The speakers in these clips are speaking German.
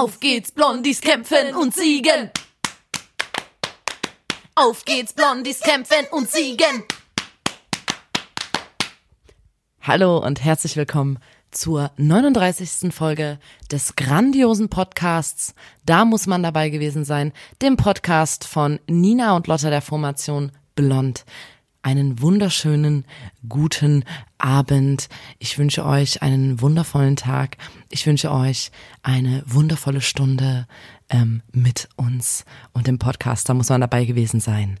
Auf geht's, Blondies kämpfen und siegen. Auf geht's, Blondies kämpfen und siegen. Hallo und herzlich willkommen zur 39. Folge des grandiosen Podcasts. Da muss man dabei gewesen sein, dem Podcast von Nina und Lotta der Formation Blond. Einen wunderschönen, guten Abend. Ich wünsche euch einen wundervollen Tag. Ich wünsche euch eine wundervolle Stunde ähm, mit uns und dem Podcast. Da muss man dabei gewesen sein.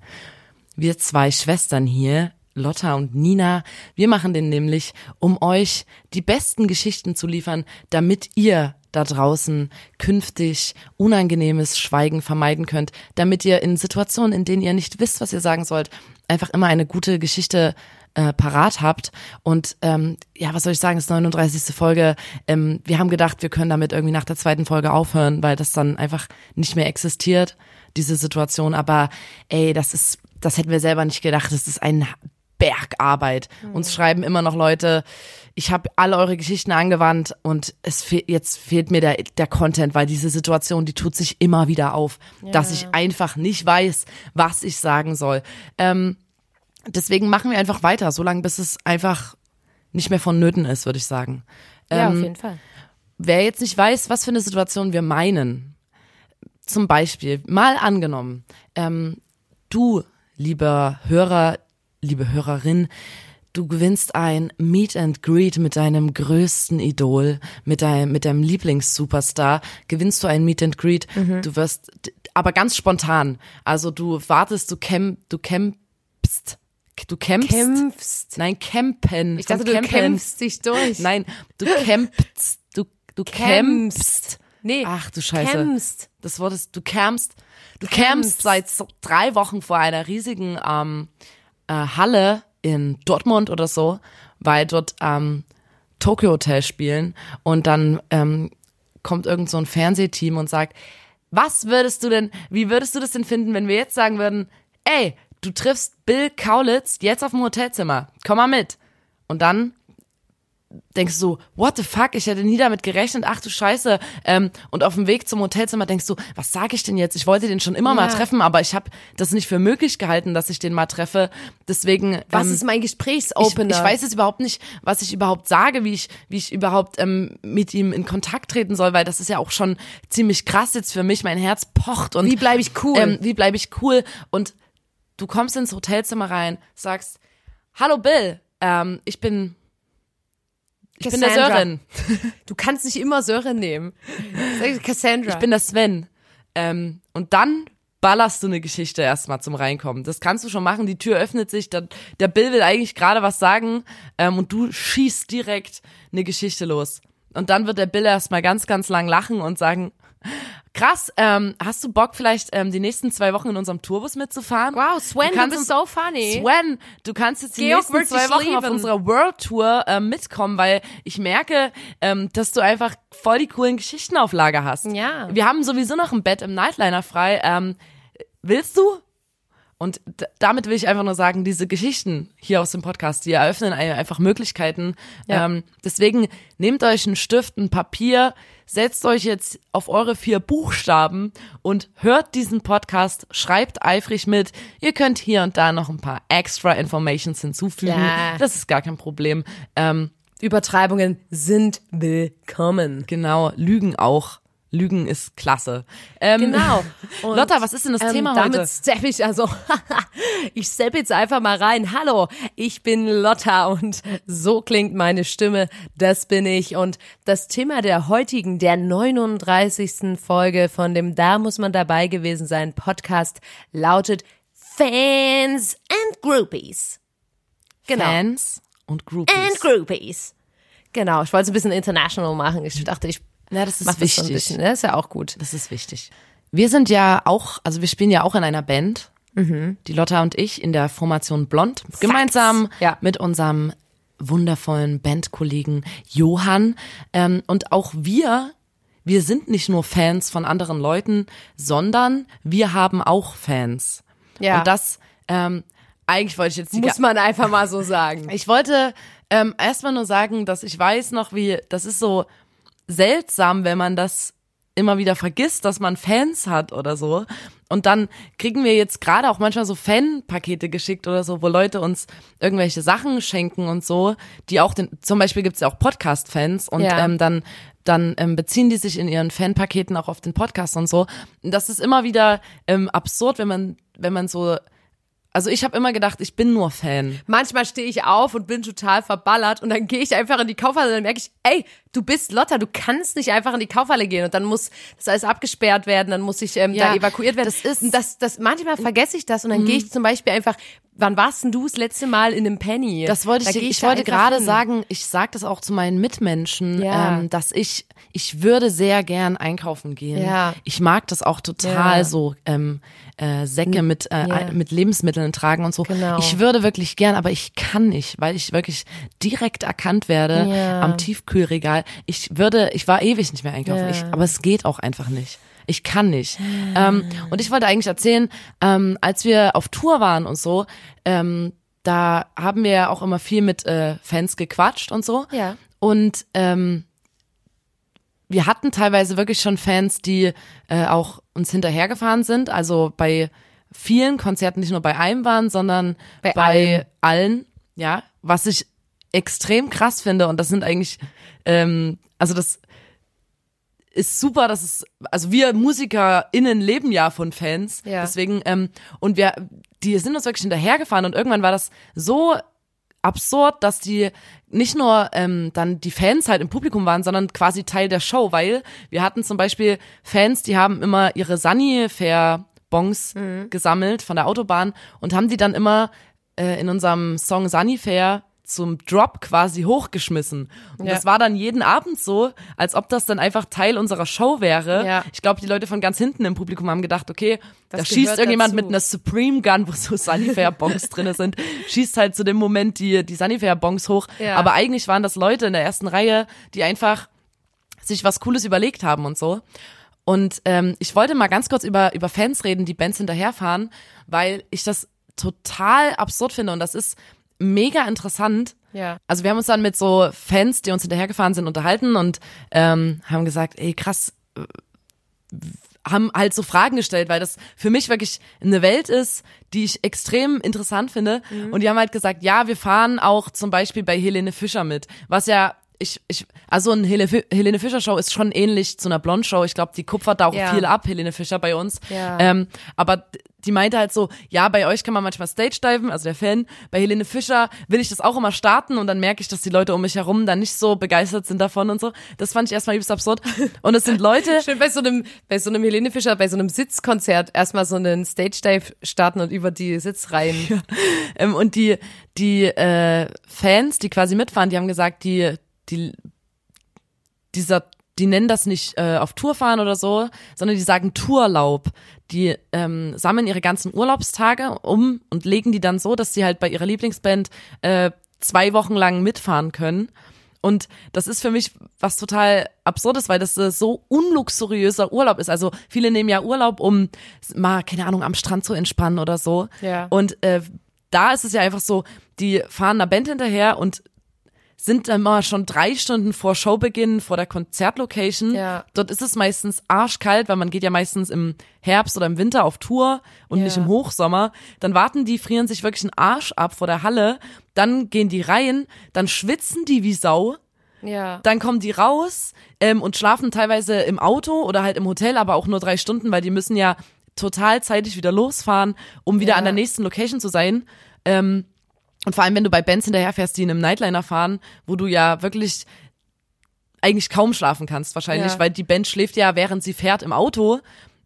Wir zwei Schwestern hier, Lotta und Nina, wir machen den nämlich, um euch die besten Geschichten zu liefern, damit ihr da draußen künftig unangenehmes Schweigen vermeiden könnt, damit ihr in Situationen, in denen ihr nicht wisst, was ihr sagen sollt, einfach immer eine gute Geschichte äh, parat habt. Und ähm, ja, was soll ich sagen, das ist 39. Folge. Ähm, wir haben gedacht, wir können damit irgendwie nach der zweiten Folge aufhören, weil das dann einfach nicht mehr existiert, diese Situation. Aber ey, das ist, das hätten wir selber nicht gedacht. Das ist ein Bergarbeit. Uns schreiben immer noch Leute, ich habe alle eure Geschichten angewandt und es fe jetzt fehlt mir der, der Content, weil diese Situation, die tut sich immer wieder auf, dass ich einfach nicht weiß, was ich sagen soll. Ähm, deswegen machen wir einfach weiter, solange bis es einfach nicht mehr vonnöten ist, würde ich sagen. Ja, auf Ähm, jeden Fall. Wer jetzt nicht weiß, was für eine Situation wir meinen, zum Beispiel, mal angenommen, ähm, du, lieber Hörer, liebe Hörerin, du gewinnst ein Meet and Greet mit deinem größten Idol, mit deinem, mit deinem Lieblingssuperstar, gewinnst du ein Meet and Greet, du wirst, aber ganz spontan, also du wartest, du camp, du campst, du campst, Kämpfst. nein, campen, Ich dachte, du Campen. kämpfst dich durch. Nein, du campst, du, du campst. Nee. Ach du Scheiße. Kämpfst. Das Wort ist, du campst, du Campst. campst seit so drei Wochen vor einer riesigen ähm, äh, Halle in Dortmund oder so, weil dort ähm, Tokyo Hotel spielen und dann ähm, kommt irgend so ein Fernsehteam und sagt, was würdest du denn, wie würdest du das denn finden, wenn wir jetzt sagen würden, ey, du triffst Bill Kaulitz jetzt auf dem Hotelzimmer, komm mal mit. Und dann denkst du so, what the fuck, ich hätte nie damit gerechnet, ach du Scheiße. Ähm, und auf dem Weg zum Hotelzimmer denkst du, was sage ich denn jetzt? Ich wollte den schon immer mal Ja. treffen, aber ich habe das nicht für möglich gehalten, dass ich den mal treffe. Deswegen Was ähm, ist mein ich, Gesprächsopener? ich weiß jetzt überhaupt nicht, was ich überhaupt sage, wie ich, wie ich überhaupt ähm, mit ihm in Kontakt treten soll, weil das ist ja auch schon ziemlich krass jetzt für mich. Mein Herz pocht und Wie bleibe ich cool? ähm, wie bleibe ich cool? Und du kommst ins Hotelzimmer rein, sagst, hallo Bill, ähm, ich bin, ich bin der Cassandra. Sören, du kannst nicht immer Sören nehmen. Cassandra. ich bin der Sven. Ähm, und dann ballerst du eine Geschichte erstmal zum Reinkommen. Das kannst du schon machen, die Tür öffnet sich, der, der Bill will eigentlich gerade was sagen ähm, und du schießt direkt eine Geschichte los. Und dann wird der Bill erstmal ganz, ganz lang lachen und sagen, krass, ähm, hast du Bock vielleicht ähm, die nächsten zwei Wochen in unserem Tourbus mitzufahren? wow, Sven, du, kannst bist uns- so funny. Sven, du kannst jetzt die Georg nächsten zwei Wochen auf lieben. unserer World Tour ähm, mitkommen, weil ich merke, ähm, dass du einfach voll die coolen Geschichten auf Lager hast. Ja. Wir haben sowieso noch ein Bett im Nightliner frei. Ähm, willst du? Und damit will ich einfach nur sagen, diese Geschichten hier aus dem Podcast, die eröffnen einfach Möglichkeiten. Ja. Ähm, deswegen nehmt euch einen Stift, ein Papier, setzt euch jetzt auf eure vier Buchstaben und hört diesen Podcast, schreibt eifrig mit. Ihr könnt hier und da noch ein paar extra Informations hinzufügen. Ja. Das ist gar kein Problem. Ähm, Übertreibungen sind willkommen. genau, Lügen auch. Lügen ist klasse. Ähm, Genau. Und, Lotta, was ist denn das ähm, Thema damit heute? steppe ich also, ich steppe jetzt einfach mal rein. Hallo, ich bin Lotta und so klingt meine Stimme. Das bin ich. Und das Thema der heutigen, der 39. Folge von dem Da muss man dabei gewesen sein Podcast lautet Fans and Groupies. Genau. Fans und Groupies. And Groupies. Genau, ich wollte es ein bisschen international machen. Ich dachte, ich Ja, das ist macht das so ein wichtig. bisschen. Das ist ja auch gut. Das ist wichtig. Wir sind ja auch, also wir spielen ja auch in einer Band, die Lotta und ich in der Formation Blond, gemeinsam Ja. mit unserem wundervollen Bandkollegen Johann. Ähm, und auch wir, wir sind nicht nur Fans von anderen Leuten, sondern wir haben auch Fans. Ja. Und das, ähm, eigentlich wollte ich jetzt Muss man einfach mal so sagen. ich wollte ähm, erstmal nur sagen, dass ich weiß noch, wie, das ist so seltsam, wenn man das immer wieder vergisst, dass man Fans hat oder so. Und dann kriegen wir jetzt gerade auch manchmal so Fanpakete geschickt oder so, wo Leute uns irgendwelche Sachen schenken und so, die auch den, zum Beispiel gibt's ja auch Podcast-Fans und Ja. ähm, dann dann ähm, beziehen die sich in ihren Fanpaketen auch auf den Podcast und so. Und das ist immer wieder ähm, absurd, wenn man wenn man so also ich habe immer gedacht, ich bin nur Fan. Manchmal stehe ich auf und bin total verballert und dann gehe ich einfach in die Kaufhalle und dann merke ich, ey, du bist Lotta, du kannst nicht einfach in die Kaufhalle gehen und dann muss das alles abgesperrt werden, dann muss ich ähm, Ja, da evakuiert werden. das ist- Mhm. Das, das manchmal vergesse ich das und dann gehe ich zum Beispiel einfach, wann warst denn du das letzte Mal in einem Penny? Das wollte Da ich, ich, da wollte gerade hin. sagen, ich sage das auch zu meinen Mitmenschen, Ja. ähm, dass ich, ich würde sehr gern einkaufen gehen. Ja. Ich mag das auch total Ja. so, ähm, äh, Säcke mit, äh, Ja. mit Lebensmitteln tragen und so. Genau. Ich würde wirklich gern, aber ich kann nicht, weil ich wirklich direkt erkannt werde am Tiefkühlregal. Ich würde, ich war ewig nicht mehr einkaufen, ich, aber es geht auch einfach nicht. Ich kann nicht. Ähm, und ich wollte eigentlich erzählen, ähm, als wir auf Tour waren und so, ähm, da haben wir ja auch immer viel mit äh, Fans gequatscht und so. Ja. Und ähm, wir hatten teilweise wirklich schon Fans, die äh, auch uns hinterhergefahren sind. Also bei vielen Konzerten nicht nur bei einem waren, sondern Bei bei, allen. allen. Ja, was ich extrem krass finde. Und das sind eigentlich, ähm, also das ist super, dass es, also wir MusikerInnen leben ja von Fans. Ja. Deswegen, ähm, und wir, die sind uns wirklich hinterhergefahren und irgendwann war das so absurd, dass die nicht nur ähm, dann die Fans halt im Publikum waren, sondern quasi Teil der Show, weil wir hatten zum Beispiel Fans, die haben immer ihre Sunnyfair-Bons gesammelt von der Autobahn und haben die dann immer äh, in unserem Song Sunnyfair zum Drop quasi hochgeschmissen. Und Ja. das war dann jeden Abend so, als ob das dann einfach Teil unserer Show wäre. Ja. Ich glaube, die Leute von ganz hinten im Publikum haben gedacht, okay, Das da schießt irgendjemand dazu. mit einer Supreme Gun, wo so Sunnyfair-Bongs drinne sind, schießt halt zu dem Moment die, die Sunnyfair-Bongs hoch. Ja. Aber eigentlich waren das Leute in der ersten Reihe, die einfach sich was Cooles überlegt haben und so. Und ähm, ich wollte mal ganz kurz über, über Fans reden, die Bands hinterherfahren, weil ich das total absurd finde und das ist mega interessant. Ja. Also wir haben uns dann mit so Fans, die uns hinterhergefahren sind, unterhalten und ähm, haben gesagt, ey krass, äh, haben halt so Fragen gestellt, weil das für mich wirklich eine Welt ist, die ich extrem interessant finde. Und die haben halt gesagt, ja, wir fahren auch zum Beispiel bei Helene Fischer mit, was ja ich, ich, also ein Hele, Helene Fischer Show ist schon ähnlich zu einer Blond Show. Ich glaube, die kupfert da auch Ja. viel ab, Helene Fischer bei uns. Ja. Ähm, aber die meinte halt so, ja, bei euch kann man manchmal Stage diven, also der Fan. Bei Helene Fischer will ich das auch immer starten und dann merke ich, dass die Leute um mich herum dann nicht so begeistert sind davon und so. Das fand ich erstmal übelst absurd. Und es sind Leute, Schön bei so einem, bei so einem Helene Fischer, bei so einem Sitzkonzert erstmal so einen Stage Dive starten und über die Sitzreihen. ähm, und die, die äh, Fans, die quasi mitfahren, die haben gesagt, die, die, dieser, die nennen das nicht äh, auf Tour fahren oder so, sondern die sagen Tourlaub. Die ähm, sammeln ihre ganzen Urlaubstage um und legen die dann so, dass sie halt bei ihrer Lieblingsband äh, zwei Wochen lang mitfahren können. Und das ist für mich was total absurdes, weil das äh, so unluxuriöser Urlaub ist. Also viele nehmen ja Urlaub, um mal, keine Ahnung, am Strand zu entspannen oder so. Ja. Und äh, da ist es ja einfach so, die fahren einer Band hinterher und sind dann mal schon drei Stunden vor Showbeginn vor der Konzertlocation. Ja. Dort ist es meistens arschkalt, weil man geht ja meistens im Herbst oder im Winter auf Tour und Ja. nicht im Hochsommer. Dann warten die, frieren sich wirklich einen Arsch ab vor der Halle. Dann gehen die rein, dann schwitzen die wie Sau. Ja. Dann kommen die raus ähm, und schlafen teilweise im Auto oder halt im Hotel, aber auch nur drei Stunden, weil die müssen ja total zeitig wieder losfahren, um wieder Ja. an der nächsten Location zu sein. Ähm, und vor allem, wenn du bei Bands hinterherfährst, die in einem Nightliner fahren, wo du ja wirklich eigentlich kaum schlafen kannst wahrscheinlich, Ja. weil die Band schläft ja, während sie fährt im Auto.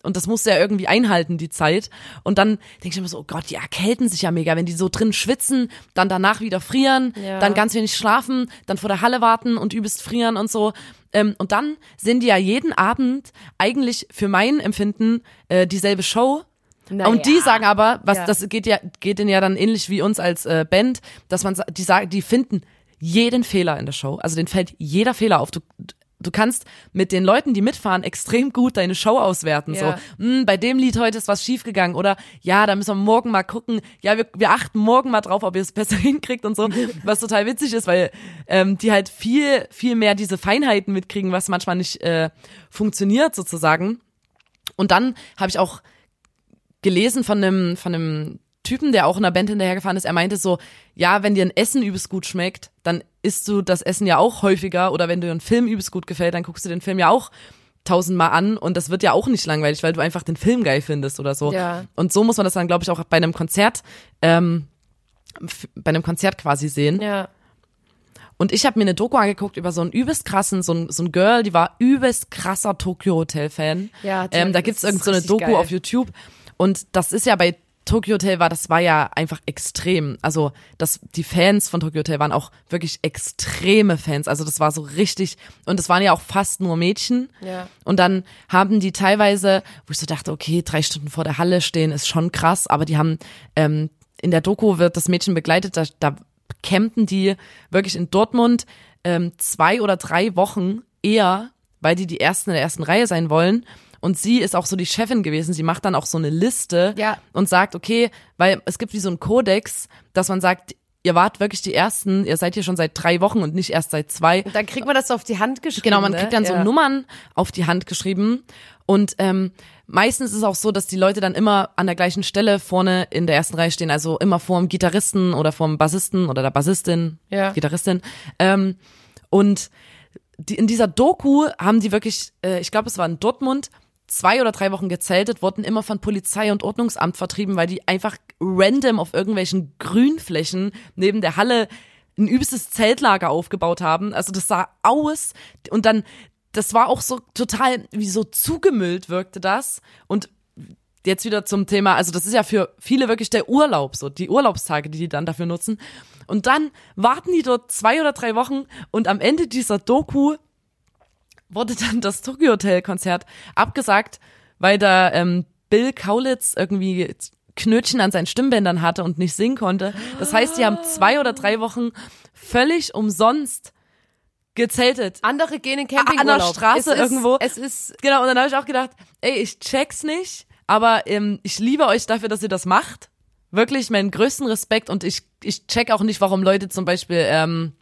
und das musst du ja irgendwie einhalten, die Zeit. Und dann denke ich immer so, oh Gott, die erkälten sich ja mega, wenn die so drin schwitzen, dann danach wieder frieren, Ja. dann ganz wenig schlafen, dann vor der Halle warten und übelst frieren und so. Ähm, und dann sind die ja jeden Abend eigentlich für mein Empfinden äh, dieselbe Show. Naja. Und die sagen aber, was Ja. das geht ja geht denen ja dann ähnlich wie uns als äh, Band, dass man die sagen, die finden jeden Fehler in der Show. Also denen fällt jeder Fehler auf. Du du kannst mit den Leuten, die mitfahren, extrem gut deine Show auswerten. Ja. So, hm, bei dem Lied heute ist was schiefgegangen oder ja, da müssen wir morgen mal gucken. Ja, wir, wir achten morgen mal drauf, ob ihr es besser hinkriegt und so. Was total witzig ist, weil ähm, die halt viel viel mehr diese Feinheiten mitkriegen, was manchmal nicht äh, funktioniert sozusagen. Und dann habe ich auch gelesen von einem, von einem Typen, der auch in einer Band hinterhergefahren ist. Er meinte so, ja, wenn dir ein Essen übelst gut schmeckt, dann isst du das Essen ja auch häufiger. Oder wenn dir ein Film übelst gut gefällt, dann guckst du den Film ja auch tausendmal an und das wird ja auch nicht langweilig, weil du einfach den Film geil findest oder so. Ja. Und so muss man das dann, glaube ich, auch bei einem Konzert, ähm, bei einem Konzert quasi sehen. Ja. Und ich habe mir eine Doku angeguckt über so einen übelst krassen, so ein, so ein Girl, die war übelst krasser Tokyo Hotel Fan. Ja, ähm, da gibt's irgend so eine richtig Doku geil. auf YouTube. Und das ist ja bei Tokyo Hotel war, das war ja einfach extrem. Also das, die Fans von Tokyo Hotel waren auch wirklich extreme Fans. Also das war so richtig, und es waren ja auch fast nur Mädchen. Ja. Und dann haben die teilweise, wo ich so dachte, okay, drei Stunden vor der Halle stehen ist schon krass, aber die haben, ähm, in der Doku wird das Mädchen begleitet, da, da campen die wirklich in Dortmund ähm, zwei oder drei Wochen eher, weil die die Ersten in der ersten Reihe sein wollen. Und sie ist auch so die Chefin gewesen. Sie macht dann auch so eine Liste Ja. und sagt, okay, weil es gibt wie so einen Kodex, dass man sagt, ihr wart wirklich die Ersten, ihr seid hier schon seit drei Wochen und nicht erst seit zwei. Und dann kriegt man das so auf die Hand geschrieben. Genau, man ne? kriegt dann so ja. Nummern auf die Hand geschrieben und ähm, meistens ist es auch so, dass die Leute dann immer an der gleichen Stelle vorne in der ersten Reihe stehen, also immer vor dem Gitarristen oder vom Bassisten oder der Bassistin, Ja. Gitarristin. Ähm, und die, in dieser Doku haben die wirklich, äh, ich glaube, es war in Dortmund, zwei oder drei Wochen gezeltet, wurden immer von Polizei und Ordnungsamt vertrieben, weil die einfach random auf irgendwelchen Grünflächen neben der Halle ein übelstes Zeltlager aufgebaut haben. Also das sah aus und dann, das war auch so total, wie so zugemüllt wirkte das. Und jetzt wieder zum Thema, also das ist ja für viele wirklich der Urlaub, so die Urlaubstage, die die dann dafür nutzen. Und dann warten die dort zwei oder drei Wochen und am Ende dieser Doku wurde dann das Tokyo Hotel Konzert abgesagt, weil da ähm, Bill Kaulitz irgendwie Knötchen an seinen Stimmbändern hatte und nicht singen konnte. Das heißt, die haben zwei oder drei Wochen völlig umsonst gezeltet. Andere gehen in An Campingurlaub. der Straße es ist, irgendwo. Es ist Genau, und dann habe ich auch gedacht, ey, ich check's nicht, aber ähm, ich liebe euch dafür, dass ihr das macht. Wirklich meinen größten Respekt und ich, ich check auch nicht, warum Leute zum Beispiel ähm,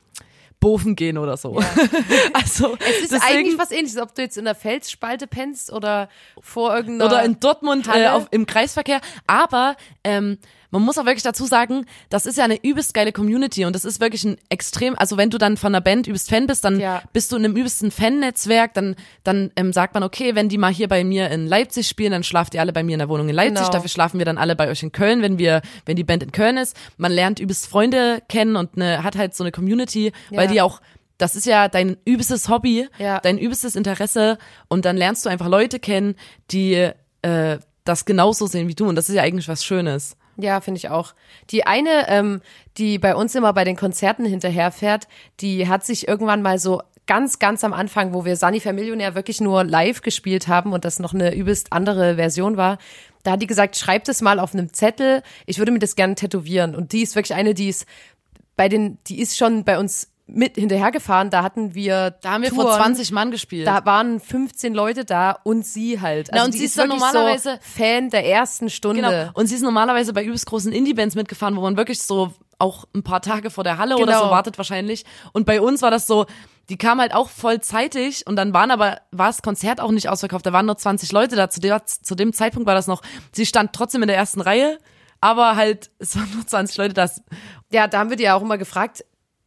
Bofen gehen oder so. also Es ist eigentlich was ähnliches, ob du jetzt in der Felsspalte pennst oder vor irgendeiner oder in Dortmund äh, auf, im Kreisverkehr. Aber ähm, man muss auch wirklich dazu sagen, das ist ja eine übelst geile Community und das ist wirklich ein extrem, also wenn du dann von einer Band übelst Fan bist, dann Ja. bist du in einem übelsten Fan-Netzwerk, dann, dann ähm, sagt man, okay, wenn die mal hier bei mir in Leipzig spielen, dann schlaft ihr alle bei mir in der Wohnung in Leipzig, Genau. dafür schlafen wir dann alle bei euch in Köln, wenn wir, wenn die Band in Köln ist. Man lernt übelst Freunde kennen und eine, hat halt so eine Community, weil Ja. die auch das ist ja dein übelstes Hobby, Ja. dein übelstes Interesse und dann lernst du einfach Leute kennen, die äh, das genauso sehen wie du und das ist ja eigentlich was Schönes. Ja, finde ich auch. Die eine, ähm, die bei uns immer bei den Konzerten hinterherfährt, die hat sich irgendwann mal so ganz, ganz am Anfang, wo wir Sunny Millionär wirklich nur live gespielt haben und das noch eine übelst andere Version war, da hat die gesagt, schreibt es mal auf einem Zettel, ich würde mir das gerne tätowieren. Und die ist wirklich eine, die ist bei den, die ist schon bei uns mit hinterhergefahren, da hatten wir Da haben wir Touren, vor 20 Mann gespielt. da waren 15 Leute da und sie halt. Na, und sie ist dann wirklich normalerweise- so Fan der ersten Stunde. genau. Und sie ist normalerweise bei übelst großen Indie-Bands mitgefahren, wo man wirklich so auch ein paar Tage vor der Halle oder Genau. so wartet wahrscheinlich. Und bei uns war das so, die kam halt auch voll zeitig und dann waren aber, war das Konzert auch nicht ausverkauft, da waren nur 20 Leute da. Zu, der, zu dem Zeitpunkt war das noch, sie stand trotzdem in der ersten Reihe, aber halt, es waren nur 20 Leute da. Ja, da haben wir die ja auch immer gefragt,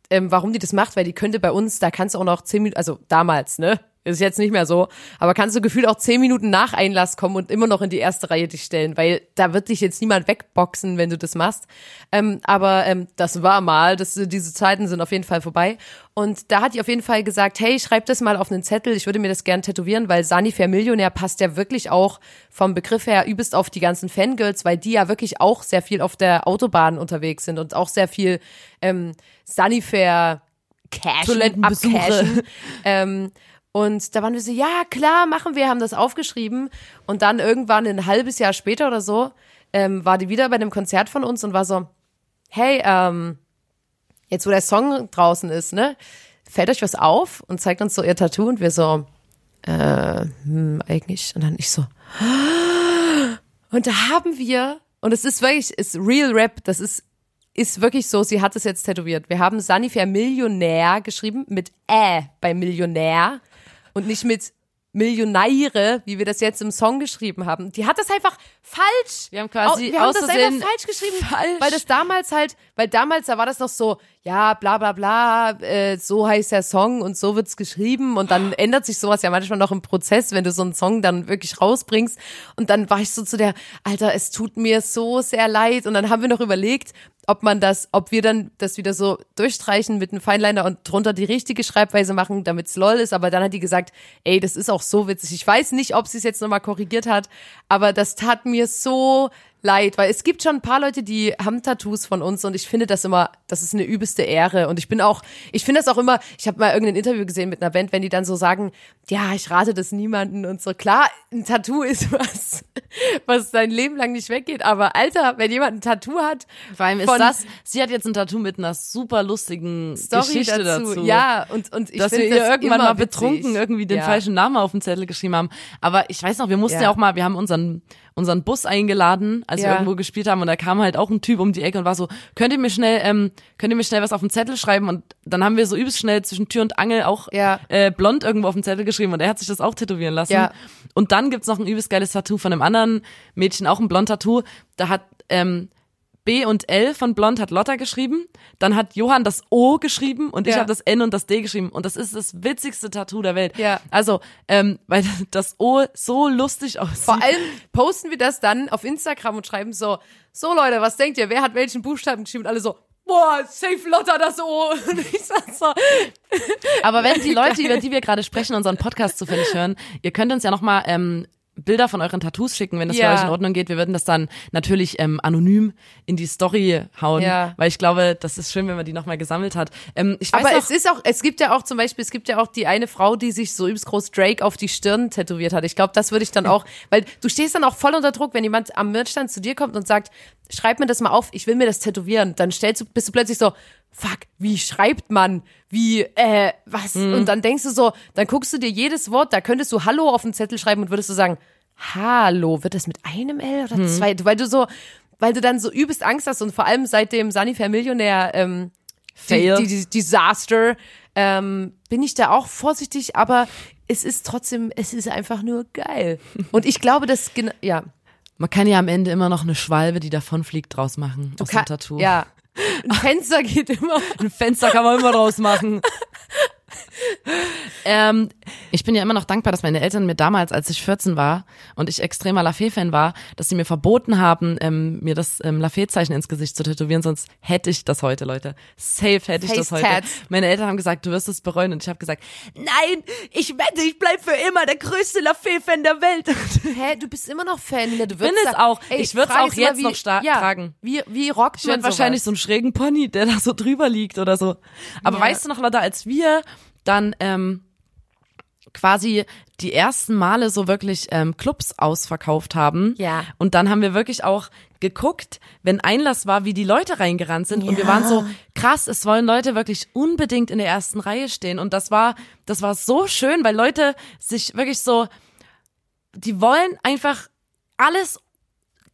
ähm, warum die das macht, weil die könnte bei uns, da kannst du auch noch zehn Minuten, also damals, ne? Ist jetzt nicht mehr so. Aber kannst du gefühlt auch zehn Minuten nach Einlass kommen und immer noch in die erste Reihe dich stellen, weil da wird dich jetzt niemand wegboxen, wenn du das machst. Ähm, aber ähm, das war mal, das, diese Zeiten sind auf jeden Fall vorbei. Und da hat die auf jeden Fall gesagt, hey, schreib das mal auf einen Zettel, ich würde mir das gern tätowieren, weil Sanifair Millionär passt ja wirklich auch vom Begriff her übelst auf die ganzen Fangirls, weil die ja wirklich auch sehr viel auf der Autobahn unterwegs sind und auch sehr viel ähm, Sanifair cashen, abcashen. ähm, und da waren wir so, ja, klar, machen wir, haben das aufgeschrieben. Und dann irgendwann ein halbes Jahr später oder so, ähm, war die wieder bei einem Konzert von uns und war so, hey, ähm, jetzt wo der Song draußen ist, ne, fällt euch was auf? Und zeigt uns so ihr Tattoo und wir so, äh, hm, eigentlich. Und dann ich so, und da haben wir, und es ist wirklich, ist Real Rap, das ist ist wirklich so, sie hat es jetzt tätowiert. Wir haben Sanifair Millionär geschrieben mit Ä bei Millionär und nicht mit Millionäre, wie wir das jetzt im Song geschrieben haben. Die hat das einfach falsch. Wir haben quasi wir haben das einfach falsch geschrieben, falsch. weil das damals halt, weil damals da war das noch so, ja, bla bla bla, äh, so heißt der Song und so wird's geschrieben und dann ändert sich sowas ja manchmal noch im Prozess, wenn du so einen Song dann wirklich rausbringst und dann war ich so zu der, Alter, es tut mir so sehr leid und dann haben wir noch überlegt, ob man das, ob wir dann das wieder so durchstreichen mit einem Feinliner und drunter die richtige Schreibweise machen, damit's lol ist. Aber dann hat die gesagt, ey, das ist auch so witzig. Ich weiß nicht, ob sie es jetzt nochmal korrigiert hat, aber das tat mir so leid, weil es gibt schon ein paar Leute, die haben Tattoos von uns und ich finde das immer, das ist eine übelste Ehre und ich bin auch, ich finde das auch immer, ich habe mal irgendein Interview gesehen mit einer Band, wenn die dann so sagen, ja, ich rate das niemanden und so. Klar, ein Tattoo ist was, was dein Leben lang nicht weggeht, aber Alter, wenn jemand ein Tattoo hat, vor allem ist das, sie hat jetzt ein Tattoo mit einer super lustigen Story Geschichte dazu. dazu. Ja, und und ich dass wir ihr irgendwann mal betrunken irgendwie den ja. falschen Namen auf dem Zettel geschrieben haben, aber ich weiß noch, wir mussten ja, ja auch mal, wir haben unseren unseren Bus eingeladen, als ja. wir irgendwo gespielt haben und da kam halt auch ein Typ um die Ecke und war so, könnt ihr mir schnell, ähm, könnt ihr mir schnell was auf den Zettel schreiben und dann haben wir so übelst schnell zwischen Tür und Angel auch ja. äh, blond irgendwo auf den Zettel geschrieben und er hat sich das auch tätowieren lassen. Ja. Und dann gibt's noch ein übelst geiles Tattoo von einem anderen Mädchen, auch ein blond Tattoo, da hat ähm, B und L von Blond hat Lotta geschrieben. Dann hat Johann das O geschrieben und ja. ich habe das N und das D geschrieben. Und das ist das witzigste Tattoo der Welt. Ja. Also, ähm, weil das O so lustig aussieht. Vor allem posten wir das dann auf Instagram und schreiben so, so Leute, was denkt ihr, wer hat welchen Buchstaben geschrieben? Und alle so, boah, safe Lotta das O. Und ich sag so. Aber wenn die Leute, über die wir gerade sprechen, unseren Podcast zufällig hören, ihr könnt uns ja nochmal ähm, Bilder von euren Tattoos schicken, wenn das ja. für euch in Ordnung geht. Wir würden das dann natürlich ähm, anonym in die Story hauen, ja. weil ich glaube, das ist schön, wenn man die nochmal gesammelt hat. Ähm, ich weiß Aber noch, es ist auch, es gibt ja auch zum Beispiel, es gibt ja auch die eine Frau, die sich so übelst groß Drake auf die Stirn tätowiert hat. Ich glaube, das würde ich dann auch, weil du stehst dann auch voll unter Druck, wenn jemand am Merchstand zu dir kommt und sagt, schreib mir das mal auf, ich will mir das tätowieren. Dann stellst du, bist du plötzlich so, fuck, wie schreibt man? Wie, äh, was? Mhm. Und dann denkst du so, dann guckst du dir jedes Wort, da könntest du Hallo auf den Zettel schreiben und würdest du sagen, Hallo, wird das mit einem L oder mhm. zwei? Weil du so, weil du dann so übelst Angst hast und vor allem seit dem Sunnyfair Millionär ähm, Fail. Die, die, Disaster ähm, bin ich da auch vorsichtig, aber es ist trotzdem, es ist einfach nur geil. Und ich glaube, dass ja. Man kann ja am Ende immer noch eine Schwalbe, die davonfliegt, draus machen du aus kann, Tattoo. Ja, ein Fenster geht immer. Ein Fenster kann man immer draus machen. ähm, ich bin ja immer noch dankbar, dass meine Eltern mir damals, als ich 14 war und ich extremer Lafay-Fan war, dass sie mir verboten haben, ähm, mir das ähm, Lafay-Zeichen ins Gesicht zu tätowieren, sonst hätte ich das heute, Leute. Safe hätte ich Face das heute. Tats. Meine Eltern haben gesagt, du wirst es bereuen und ich habe gesagt, nein, ich wette, ich bleib für immer der größte Lafay-Fan der Welt. Hä, du bist immer noch Fan, du bin es auch. Ey, ich würde es auch jetzt wie, noch ja, tragen. Wie, wie rockt ich man wahrscheinlich so einen schrägen Pony, der da so drüber liegt oder so. Aber ja. weißt du noch, Leute, als wir dann ähm, quasi die ersten Male so wirklich ähm, Clubs ausverkauft haben. Ja. Und dann haben wir wirklich auch geguckt, wenn Einlass war, wie die Leute reingerannt sind. Ja. Und wir waren so, krass, es wollen Leute wirklich unbedingt in der ersten Reihe stehen. Und das war, das war so schön, weil Leute sich wirklich so, die wollen einfach alles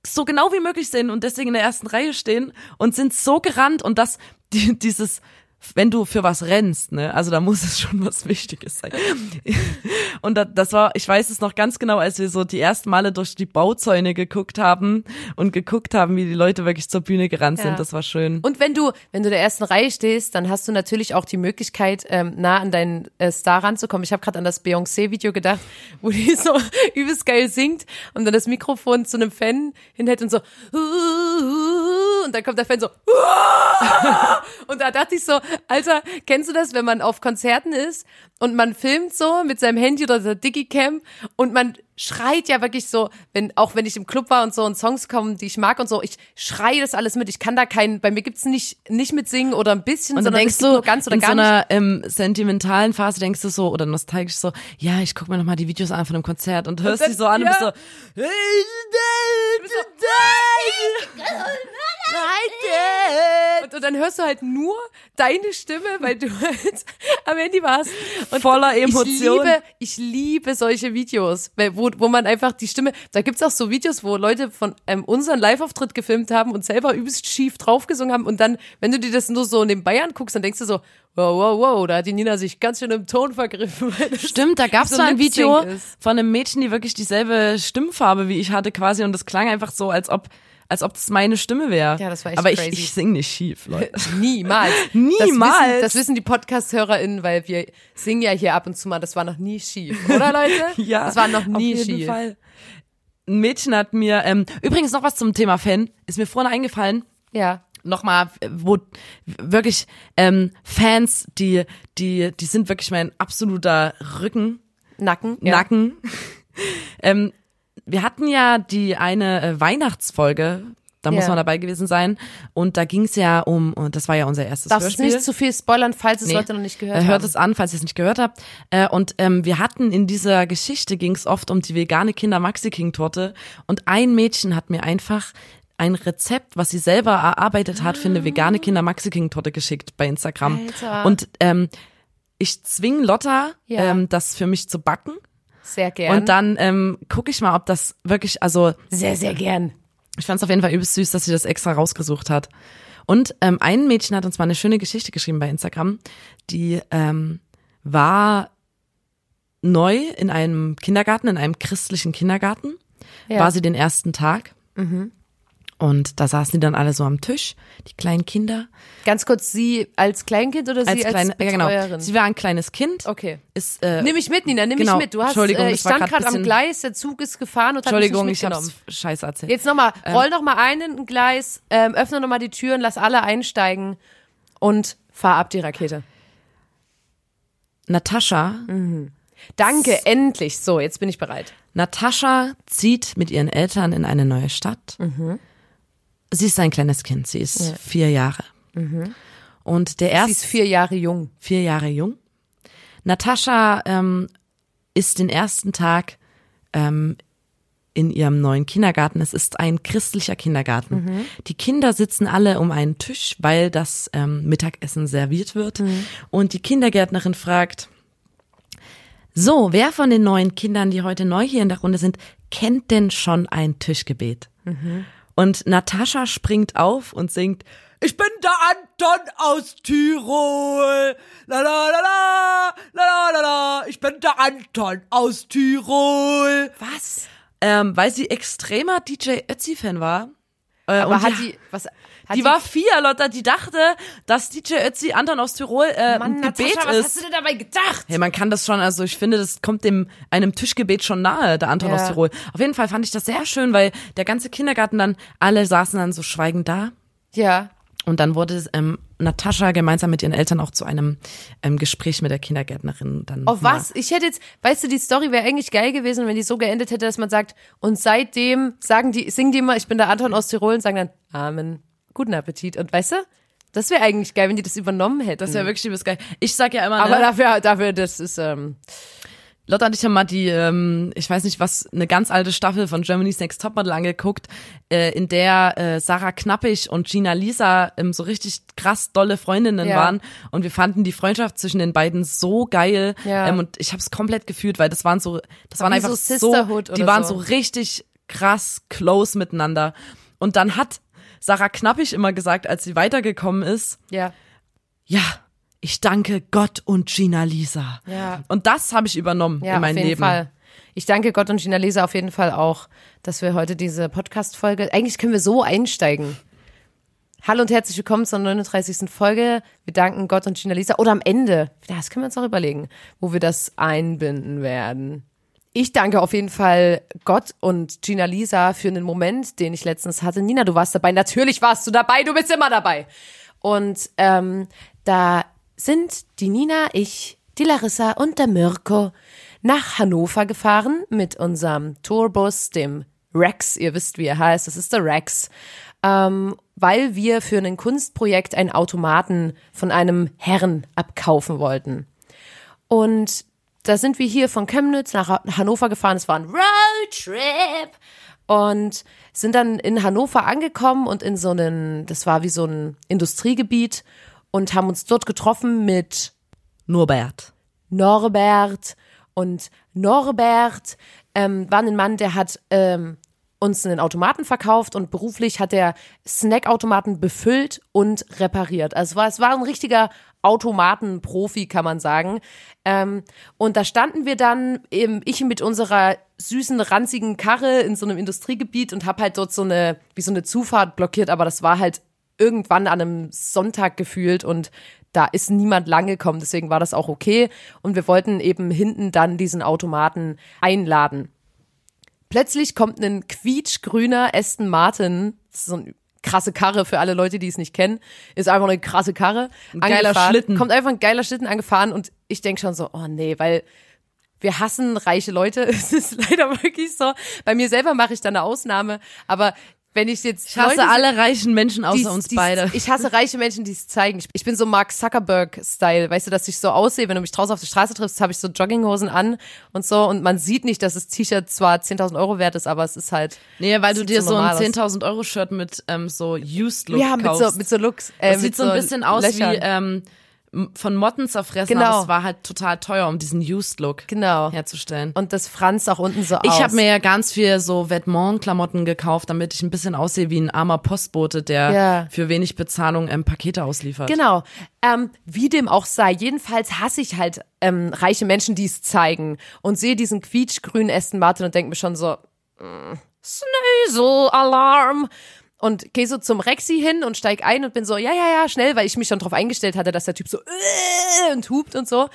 so genau wie möglich sehen und deswegen in der ersten Reihe stehen und sind so gerannt und das, die, dieses, wenn du für was rennst, ne, also da muss es schon was Wichtiges sein. Und da, das war, ich weiß es noch ganz genau, als wir so die ersten Male durch die Bauzäune geguckt haben und geguckt haben, wie die Leute wirklich zur Bühne gerannt Ja. sind. Das war schön. Und wenn du, wenn du in der ersten Reihe stehst, dann hast du natürlich auch die Möglichkeit, ähm, nah an deinen äh, Star ranzukommen. Ich habe gerade an das Beyoncé-Video gedacht, wo die so übelst geil singt und dann das Mikrofon zu einem Fan hinhält und so und dann kommt der Fan so und da dachte ich so, Alter, kennst du das, wenn man auf Konzerten ist und man filmt so mit seinem Handy oder der Digicam und man schreit ja wirklich so, wenn auch wenn ich im Club war und so und Songs kommen, die ich mag und so, ich schreie das alles mit. Ich kann da keinen, bei mir gibt's nicht nicht mit singen oder ein bisschen, Und sondern denkst du, nur ganz oder in gar so nicht. einer ähm, sentimentalen Phase denkst du so, oder nostalgisch so, ja, ich guck mir noch mal die Videos an von dem Konzert und hörst die so an ja. und bist so, Und, und dann hörst du halt nur deine Stimme, weil du halt am Handy warst. Und Voller Ich Emotion. liebe, ich liebe solche Videos, weil- wo, wo man einfach die Stimme, da gibt's auch so Videos, wo Leute von ähm, unseren Live-Auftritt gefilmt haben und selber übelst schief draufgesungen haben und dann, wenn du dir das nur so nebenbei anguckst, dann denkst du so, wow, wow, wow, da hat die Nina sich ganz schön im Ton vergriffen. Stimmt, da gab's so so ein Video ist. von einem Mädchen, die wirklich dieselbe Stimmfarbe wie ich hatte quasi und das klang einfach so, als ob als ob das meine Stimme wäre. Ja, das war echt Aber crazy. ich, ich sing nicht schief, Leute. Niemals. Niemals. Das wissen, das wissen die Podcast-HörerInnen, weil wir singen ja hier ab und zu mal. Das war noch nie schief, oder Leute? Ja, Das war noch nie auf jeden schief. Fall. Ein Mädchen hat mir, ähm, übrigens noch was zum Thema Fan, ist mir vorhin eingefallen, Ja. nochmal, wo wirklich ähm, Fans, die, die, die sind wirklich mein absoluter Rücken, Nacken. Ja. Nacken. ähm, wir hatten ja die eine äh, Weihnachtsfolge, da muss Ja. man dabei gewesen sein. Und da ging es ja um, und das war ja unser erstes Darfst Hörspiel. nicht zu viel spoilern, falls es Nee. Leute noch nicht gehört Äh, haben. Hört es an, falls ihr es nicht gehört habt. Äh, und ähm, wir hatten in dieser Geschichte ging es oft um die vegane Kinder Maxi King Torte. Und ein Mädchen hat mir einfach ein Rezept, was sie selber erarbeitet hat, für eine vegane Kinder Maxi King Torte geschickt bei Instagram. Alter. Und ähm, ich zwing Lotta, Ja. ähm, das für mich zu backen. Sehr gern. Und dann ähm, gucke ich mal, ob das wirklich, also sehr, sehr gern. ich fand es auf jeden Fall übelst süß, dass sie das extra rausgesucht hat. Und ähm, ein Mädchen hat uns mal eine schöne Geschichte geschrieben bei Instagram. Die ähm, war neu in einem Kindergarten, in einem christlichen Kindergarten. Ja. War sie den ersten Tag. Und da saßen die dann alle so am Tisch, die kleinen Kinder. Ganz kurz, Sie als Kleinkind oder Als Sie als kleine, ja, genau. Betreuerin? Sie war ein kleines Kind. Okay. Ist, äh, Nimm mich mit, Nina, nimm genau. mich mit. Du hast, Entschuldigung, äh, ich stand gerade am Gleis, der Zug ist gefahren und hat Entschuldigung, mich ich nicht hab's mitgenommen. scheiße erzählt. Jetzt nochmal, roll noch mal ein in ein Gleis, ähm, öffne noch mal die Türen, lass alle einsteigen und fahr ab die Rakete. Natascha Danke, endlich. So, jetzt bin ich bereit. Natascha zieht mit ihren Eltern in eine neue Stadt. Sie ist ein kleines Kind, sie ist vier Jahre. Und der Sie erste ist vier Jahre jung. vier Jahre jung. Natascha ähm, ist den ersten Tag ähm, in ihrem neuen Kindergarten. Es ist ein christlicher Kindergarten. Die Kinder sitzen alle um einen Tisch, weil das ähm, Mittagessen serviert wird. Und die Kindergärtnerin fragt, so, wer von den neuen Kindern, die heute neu hier in der Runde sind, kennt denn schon ein Tischgebet? Und Natascha springt auf und singt, ich bin der Anton aus Tirol. La la la la, la la la la, ich bin der Anton aus Tirol. Was? Ähm, weil sie extremer DJ Ötzi-Fan war. Äh, Aber und hat die, was, hat die war vier, Lotta, die dachte, dass DJ Ötzi Anton aus Tirol äh, Mann, ein Gebet Natascha, was ist. hast du denn dabei gedacht? Hey, man kann das schon, also ich finde, das kommt dem einem Tischgebet schon nahe, der Anton Ja. aus Tirol. Auf jeden Fall fand ich das sehr schön, weil der ganze Kindergarten dann, alle saßen dann so schweigend da. Ja. Und dann wurde ähm, Natascha gemeinsam mit ihren Eltern auch zu einem ähm, Gespräch mit der Kindergärtnerin dann. Auf was? Ich hätte jetzt, weißt du, die Story wäre eigentlich geil gewesen, wenn die so geendet hätte, dass man sagt, und seitdem sagen die, singen die immer, ich bin der Anton aus Tirol und sagen dann, Amen, guten Appetit. Und weißt du, das wäre eigentlich geil, wenn die das übernommen hätten. Das wäre wirklich übelst geil. Ich sag ja immer, Aber ne, dafür, dafür, das ist, ähm, Lotta und ich haben mal die, ähm, ich weiß nicht was, eine ganz alte Staffel von Germany's Next Topmodel angeguckt, äh, in der äh, Sarah Knappig und Gina Lisa ähm, so richtig krass dolle Freundinnen Ja. waren und wir fanden die Freundschaft zwischen den beiden so geil Ja. ähm, und ich habe es komplett gefühlt, weil das waren so, das waren Wie einfach so so, Sisterhood die waren so. so richtig krass close miteinander und dann hat Sarah Knappig immer gesagt, als sie weitergekommen ist, ja. ja, ich danke Gott und Gina Lisa. Ja. Und das habe ich übernommen Ja, in mein auf jeden Leben. Fall. Ich danke Gott und Gina Lisa auf jeden Fall auch, dass wir heute diese Podcast-Folge, eigentlich können wir so einsteigen. Hallo und herzlich willkommen zur 39. Folge. Wir danken Gott und Gina Lisa. Oder am Ende, das können wir uns auch überlegen, wo wir das einbinden werden. Ich danke auf jeden Fall Gott und Gina Lisa für einen Moment, den ich letztens hatte. Nina, du warst dabei. Natürlich warst du dabei. Du bist immer dabei. Und ähm, da sind die Nina, ich, die Larissa und der Mirko nach Hannover gefahren mit unserem Tourbus, dem Rex. Ihr wisst, wie er heißt. Das ist der Rex. Ähm, weil wir für ein Kunstprojekt einen Automaten von einem Herrn abkaufen wollten. Und da sind wir hier von Chemnitz nach Hannover gefahren. Es war ein Roadtrip. Und sind dann in Hannover angekommen und in so einen, das war wie so ein Industriegebiet und haben uns dort getroffen mit Norbert. Norbert. Und Norbert ähm, war ein Mann, der hat ähm, uns einen Automaten verkauft und beruflich hat er Snackautomaten befüllt und repariert. Also es war, es war ein richtiger Automatenprofi, kann man sagen. Ähm, und da standen wir dann, eben, ich mit unserer süßen, ranzigen Karre in so einem Industriegebiet und habe halt dort so eine, wie so eine Zufahrt blockiert, aber das war halt irgendwann an einem Sonntag gefühlt und da ist niemand lang gekommen, deswegen war das auch okay. Und wir wollten eben hinten dann diesen Automaten einladen. Plötzlich kommt ein quietschgrüner Aston Martin, das ist so eine krasse Karre für alle Leute, die es nicht kennen, ist einfach eine krasse Karre. Ein geiler Schlitten. Kommt einfach ein geiler Schlitten angefahren und ich denk schon so, oh nee, weil wir hassen reiche Leute. Es ist leider wirklich so. Bei mir selber mache ich da eine Ausnahme, aber wenn ich jetzt Ich hasse Leute- alle reichen Menschen außer die's- uns die's- beide. Ich hasse reiche Menschen, die es zeigen. Ich, ich bin so Mark Zuckerberg-Style, weißt du, dass ich so aussehe, wenn du mich draußen auf der Straße triffst, habe ich so Jogginghosen an und so und man sieht nicht, dass das T-Shirt zwar 10.000 Euro wert ist, aber es ist halt Nee, weil du dir so so ein normal aus. 10.000 Euro Shirt mit ähm, so Used Look ja mit kaufst. so mit so Looks. Äh, das mit sieht so ein bisschen aus Löchern. wie ähm, von Motten zerfressen, Genau. aber es war halt total teuer, um diesen Used Look genau herzustellen. und das franzt auch unten so aus. Ich habe mir ja ganz viel so Vetements-Klamotten gekauft, damit ich ein bisschen aussehe wie ein armer Postbote, der Ja. für wenig Bezahlung ähm, Pakete ausliefert. Genau. Ähm, wie dem auch sei. Jedenfalls hasse ich halt ähm, reiche Menschen, die es zeigen und sehe diesen quietschgrünen Aston Martin und denke mir schon so, mm, Snösel-Alarm. Und gehe so zum Rexi hin und steig ein und bin so, ja, ja, ja, schnell, weil ich mich schon drauf eingestellt hatte, dass der Typ so äh, und hupt und so.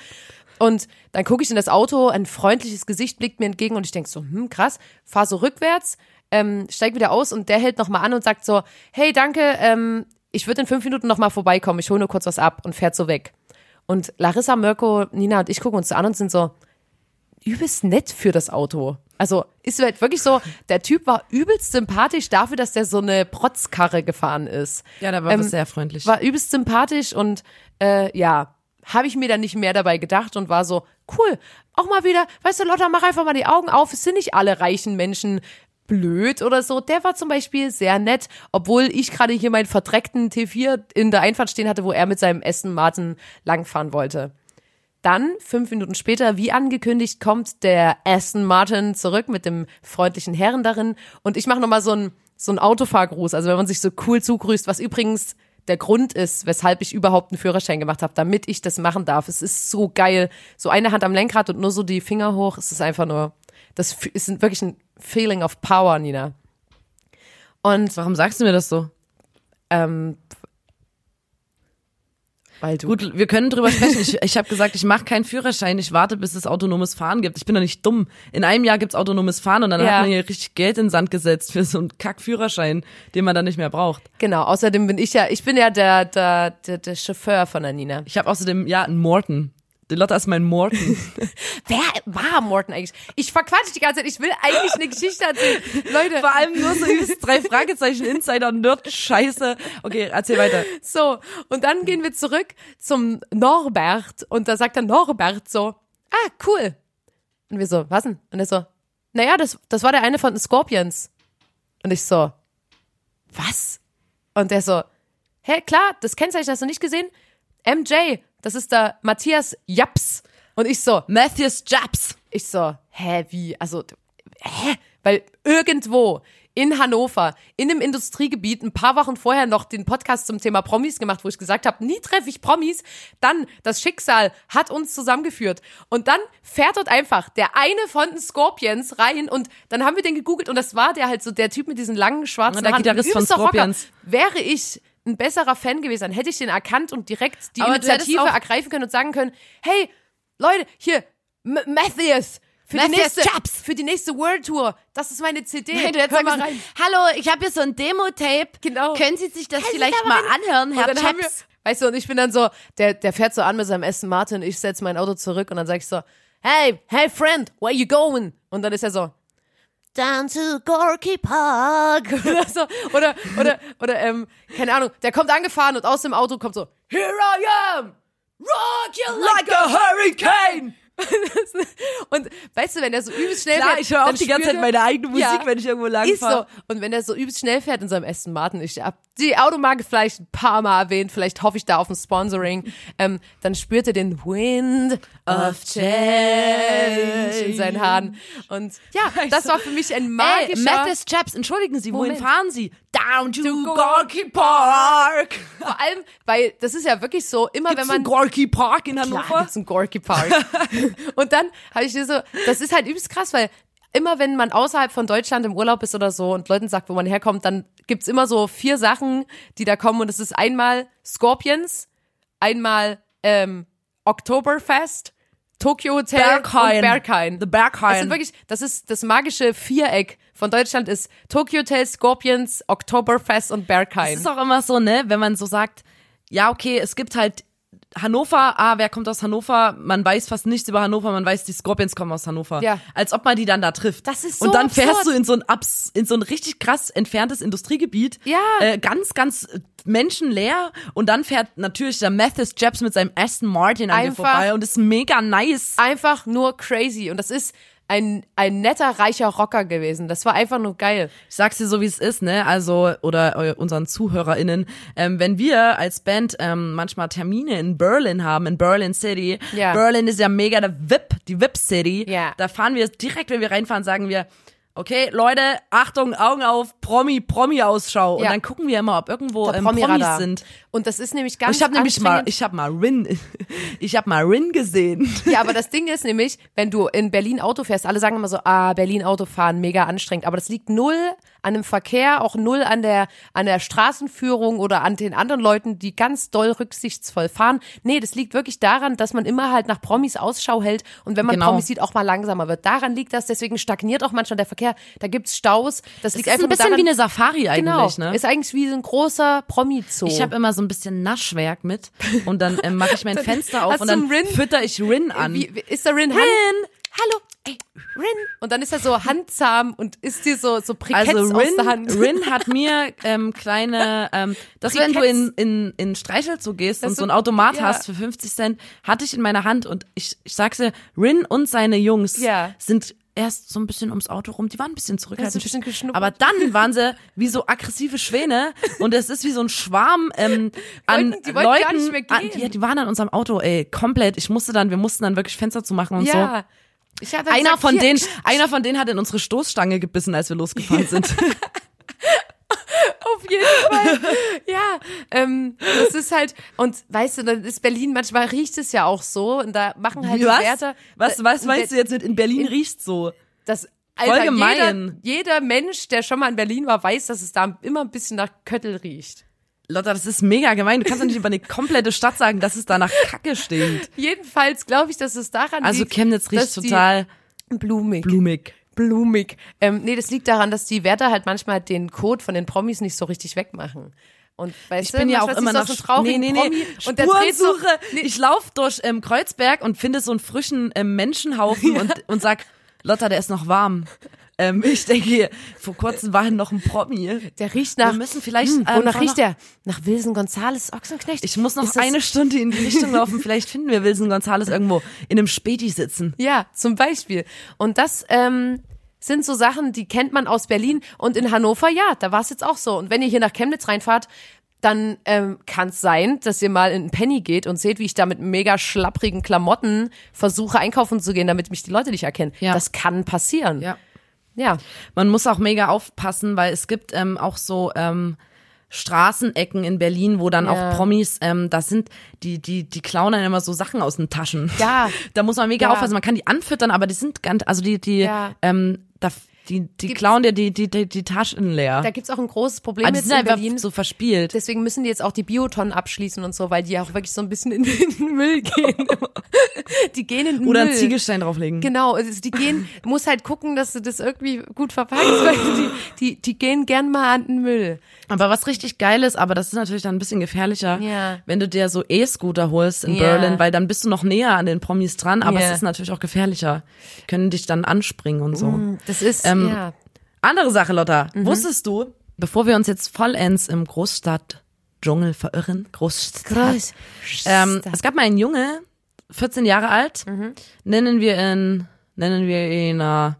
Und dann gucke ich in das Auto, ein freundliches Gesicht blickt mir entgegen und ich denk so, hm, krass, fahr so rückwärts, ähm, steig wieder aus und der hält nochmal an und sagt so, hey, danke, ähm, ich würde in fünf Minuten nochmal vorbeikommen, ich hole nur kurz was ab und fährt so weg. Und Larissa, Mirko, Nina und ich gucken uns so an und sind so, übelst nett für das Auto. Also ist halt wirklich so, der Typ war übelst sympathisch dafür, dass der so eine Protzkarre gefahren ist. Ja, der war Ähm, sehr freundlich. War übelst sympathisch und äh, ja, habe ich mir dann nicht mehr dabei gedacht und war so, cool, auch mal wieder, weißt du, Lotta, mach einfach mal die Augen auf, es sind nicht alle reichen Menschen blöd oder so. Der war zum Beispiel sehr nett, obwohl ich gerade hier meinen verdreckten T4 in der Einfahrt stehen hatte, wo er mit seinem Aston Martin langfahren wollte. Dann, fünf Minuten später, wie angekündigt, kommt der Aston Martin zurück mit dem freundlichen Herren darin. Und ich mache nochmal so einen so Autofahrgruß, also wenn man sich so cool zugrüßt, was übrigens der Grund ist, weshalb ich überhaupt einen Führerschein gemacht habe, damit ich das machen darf. Es ist so geil. So eine Hand am Lenkrad und nur so die Finger hoch. Es ist einfach nur, das ist wirklich ein Feeling of Power, Nina. Und Warum sagst du mir das so? ähm, weil du Gut, wir können drüber sprechen. Ich, ich habe gesagt, ich mache keinen Führerschein. Ich warte, bis es autonomes Fahren gibt. Ich bin doch nicht dumm. In einem Jahr gibt's autonomes Fahren und dann Ja. hat man hier richtig Geld in den Sand gesetzt für so einen Kack-Führerschein, den man dann nicht mehr braucht. Genau, außerdem bin ich ja, ich bin ja der, der, der, der Chauffeur von der Nina. Ich habe außerdem, ja, einen Morton. Lotta ist mein Morton. Wer war Morten eigentlich? Ich verquatsche die ganze Zeit, ich will eigentlich eine Geschichte erzählen. Leute, Vor allem nur so übelst drei Fragezeichen, Insider, Nerd, Scheiße. Okay, erzähl weiter. so, und dann gehen wir zurück zum Norbert und da sagt der Norbert so, ah, cool. Und wir so, was denn? Und er so, naja, das, das war der eine von den Scorpions. Und ich so, was? Und er so, hä, klar, das Kennzeichen hast du nicht gesehen? MJ, das ist der Matthias Japs. Und ich so, Matthews Japs. Ich so, hä, wie? Also, hä? Weil irgendwo in Hannover, in einem Industriegebiet, ein paar Wochen vorher noch den Podcast zum Thema Promis gemacht, wo ich gesagt habe, nie treffe ich Promis. Dann, das Schicksal hat uns zusammengeführt. Und dann fährt dort einfach der eine von den Scorpions rein und dann haben wir den gegoogelt und das war der halt so, der Typ mit diesen langen schwarzen Der Haaren. Gitarrist von Übelster Rocker. Scorpions. Wäre ich ein besserer Fan gewesen, dann hätte ich den erkannt und direkt die Aber Initiative ergreifen können und sagen können, hey, Leute, hier, M Mathias, für die, Matthias nächste, Chaps. für die nächste World Tour, das ist meine CD. Nein, du Hör mal rein. hallo, ich habe hier so ein Demo-Tape. Genau. Können Sie sich das Können vielleicht da mal anhören, Herr haben wir, Chaps? weißt du, und ich bin dann so, der, der fährt so an mit seinem Aston Martin, ich setze mein Auto zurück und dann sag ich so, hey, hey friend, where you going? Und dann ist er so, down to Gorky Park. oder so, oder, oder, oder, ähm, keine Ahnung, der kommt angefahren und aus dem Auto kommt so, here I am, rock you like, a hurricane. Und weißt du, wenn der so übelst schnell Klar, fährt, ich höre auch die ganze Zeit er- meine eigene Musik, Ja. wenn ich irgendwo lang Ist so. Und wenn der so übelst schnell fährt in seinem Aston Martin, ich hab die Automarke vielleicht ein paar Mal erwähnt, vielleicht hoffe ich da auf ein Sponsoring, ähm, dann spürt er den Wind of Change in seinen Haaren. Und ja, das war für mich ein Ey, magischer... Mathis Chaps, entschuldigen Sie, wohin Moment. fahren Sie? Down to, To Gorky Park. vor allem, weil das ist ja wirklich so, immer Gibt's wenn man... einen Gorky Park in Klar Hannover? gibt's einen Gorky Park. und dann habe ich dir so, das ist halt übelst krass, weil immer wenn man außerhalb von Deutschland im Urlaub ist oder so und Leuten sagt, wo man herkommt, dann gibt's immer so vier Sachen, die da kommen und es ist einmal Scorpions, einmal ähm, Oktoberfest, Tokyo Hotel Berghain. und Berghain. The Das Berghain. sind wirklich, das ist das magische Viereck von Deutschland ist Tokyo Hotel, Scorpions, Oktoberfest und Berghain. Es ist auch immer so, ne, wenn man so sagt, ja, okay, es gibt halt Hannover, ah, wer kommt aus Hannover? Man weiß fast nichts über Hannover, man weiß, die Scorpions kommen aus Hannover. Ja. Als ob man die dann da trifft. Das ist so Und dann absurd. fährst du in so ein abs in so ein richtig krass entferntes Industriegebiet. Ja. Äh, ganz, ganz menschenleer. Und dann fährt natürlich der Mathis Jabs mit seinem Aston Martin an dir Einfach- vorbei und ist mega nice. einfach nur crazy. Und das ist ein, ein netter, reicher Rocker gewesen. Das war einfach nur geil. Ich sag's dir so, wie es ist, ne? Also, oder eu- unseren ZuhörerInnen, ähm, wenn wir als Band ähm, manchmal Termine in Berlin haben, in Berlin City, Ja. Berlin ist ja mega der VIP, die VIP-City, Ja. da fahren wir direkt, wenn wir reinfahren, sagen wir, okay, Leute, Achtung, Augen auf, Promi, Promi-Ausschau. Und Ja. dann gucken wir immer, ob irgendwo ähm, Promis Promi-Radar. sind. Und das ist nämlich Und ganz ich habe nämlich mal, ich habe mal Rin, ich habe mal Rin gesehen. Ja, aber das Ding ist nämlich, wenn du in Berlin Auto fährst, alle sagen immer so, ah, Berlin Autofahren, mega anstrengend. Aber das liegt null an dem Verkehr, auch null an der, an der Straßenführung oder an den anderen Leuten, die ganz doll rücksichtsvoll fahren. Nee, das liegt wirklich daran, dass man immer halt nach Promis Ausschau hält und wenn man Genau. Promis sieht, auch mal langsamer wird. Daran liegt das, deswegen stagniert auch manchmal der Verkehr. Da gibt's Staus. Das liegt Das ist einfach ein bisschen daran, wie eine Safari eigentlich, Genau, ne? ist eigentlich wie so ein großer Promi-Zoo. Ich habe immer so ein bisschen Naschwerk mit und dann ähm, mache ich mein Fenster auf und dann Rin? fütter ich Rin an. Wie, ist der Rin? Rin! Hallo, ey, Rin. Und dann ist er so handzahm und isst dir so, so Briketts Also aus Rin, der Hand. Rin hat mir ähm, kleine, ähm, dass wenn du in, in, in Streichelzoo gehst Das und so ein Automat ja. hast für 50 Cent, hatte ich in meiner Hand und ich, ich sag's dir, Rin und seine Jungs Ja. sind erst so ein bisschen ums Auto rum, die waren ein bisschen zurückhaltend. Ein bisschen aber dann waren sie wie so aggressive Schwäne und es ist wie so ein Schwarm ähm, an Wollten- die wollten Leuten. gar nicht mehr An, gehen. die, die waren an unserem Auto, ey, komplett. Ich musste dann, wir mussten dann wirklich Fenster zumachen und so. ja. Dann Einer gesagt, von denen, einer von denen hat in unsere Stoßstange gebissen, als wir losgefahren sind. Auf jeden Fall. ja, ähm, das ist halt, und weißt du, dann ist Berlin, manchmal riecht es ja auch so, und da machen halt die was? Wärter. was, was meinst du jetzt mit in Berlin riecht so? Das, Alter, Voll gemein. Jeder, jeder Mensch, der schon mal in Berlin war, weiß, dass es da immer ein bisschen nach Köttel riecht. Lotta, das ist mega gemein. Du kannst doch nicht über eine komplette Stadt sagen, dass es da nach Kacke stinkt. Jedenfalls glaube ich, dass es daran Also liegt. Chemnitz riecht total blumig. blumig. blumig. Ähm, nee, das liegt daran, dass die Wärter halt manchmal den Code von den Promis nicht so richtig wegmachen. Und weißt Ich bin du, ja auch immer auch so nee, nee, nee. Promi und der so, Spurensuche. nee, Ich laufe durch ähm, Kreuzberg und finde so einen frischen ähm, Menschenhaufen und, und sag, Lotta, der ist noch warm. Ähm, ich denke, vor kurzem war noch ein Promi. der riecht nach. Wir müssen vielleicht, Hm, ähm, wonach noch- riecht der? Nach Wilson Gonzales Ochsenknecht? Ich muss noch eine Stunde in die Richtung laufen. Vielleicht finden wir Wilson Gonzales irgendwo in einem Späti sitzen. Ja, zum Beispiel. Und das ähm, sind so Sachen, die kennt man aus Berlin und in Hannover, ja, da war es jetzt auch so. Und wenn ihr hier nach Chemnitz reinfahrt, dann ähm, kann es sein, dass ihr mal in einen Penny geht und seht, wie ich da mit mega schlapprigen Klamotten versuche einkaufen zu gehen, damit mich die Leute nicht erkennen. Ja. Das kann passieren. Ja. Ja. Man muss auch mega aufpassen, weil es gibt ähm, auch so ähm, Straßenecken in Berlin, wo dann Ja. auch Promis, ähm, das sind, die, die, die klauen dann immer so Sachen aus den Taschen. Ja. Da muss man mega Ja. aufpassen. Man kann die anfüttern, aber die sind ganz, also die, die, Ja. ähm, da, die, die Gibt's- klauen dir die, die, die, die Taschen leer. Da gibt's auch ein großes Problem die jetzt sind in Berlin. so verspielt. Deswegen müssen die jetzt auch die Biotonnen abschließen und so, weil die auch wirklich so ein bisschen in den Müll gehen. die gehen in den Oder Müll. einen Ziegelstein drauflegen. Genau, also die gehen, du musst halt gucken, dass du das irgendwie gut verpackst, weil die, die, die gehen gern mal an den Müll. Aber was richtig geil ist, aber das ist natürlich dann ein bisschen gefährlicher, Ja. wenn du dir so E-Scooter holst in Ja. Berlin, weil dann bist du noch näher an den Promis dran, aber Ja. es ist natürlich auch gefährlicher. Die können dich dann anspringen und so. Das ist, Ähm, ja. Andere Sache, Lotta. Mhm. Wusstest du, bevor wir uns jetzt vollends im Großstadt-Dschungel verirren, Großstadt, ähm, es gab mal einen Junge, 14 Jahre alt, Mhm. nennen wir ihn, nennen wir ihn äh,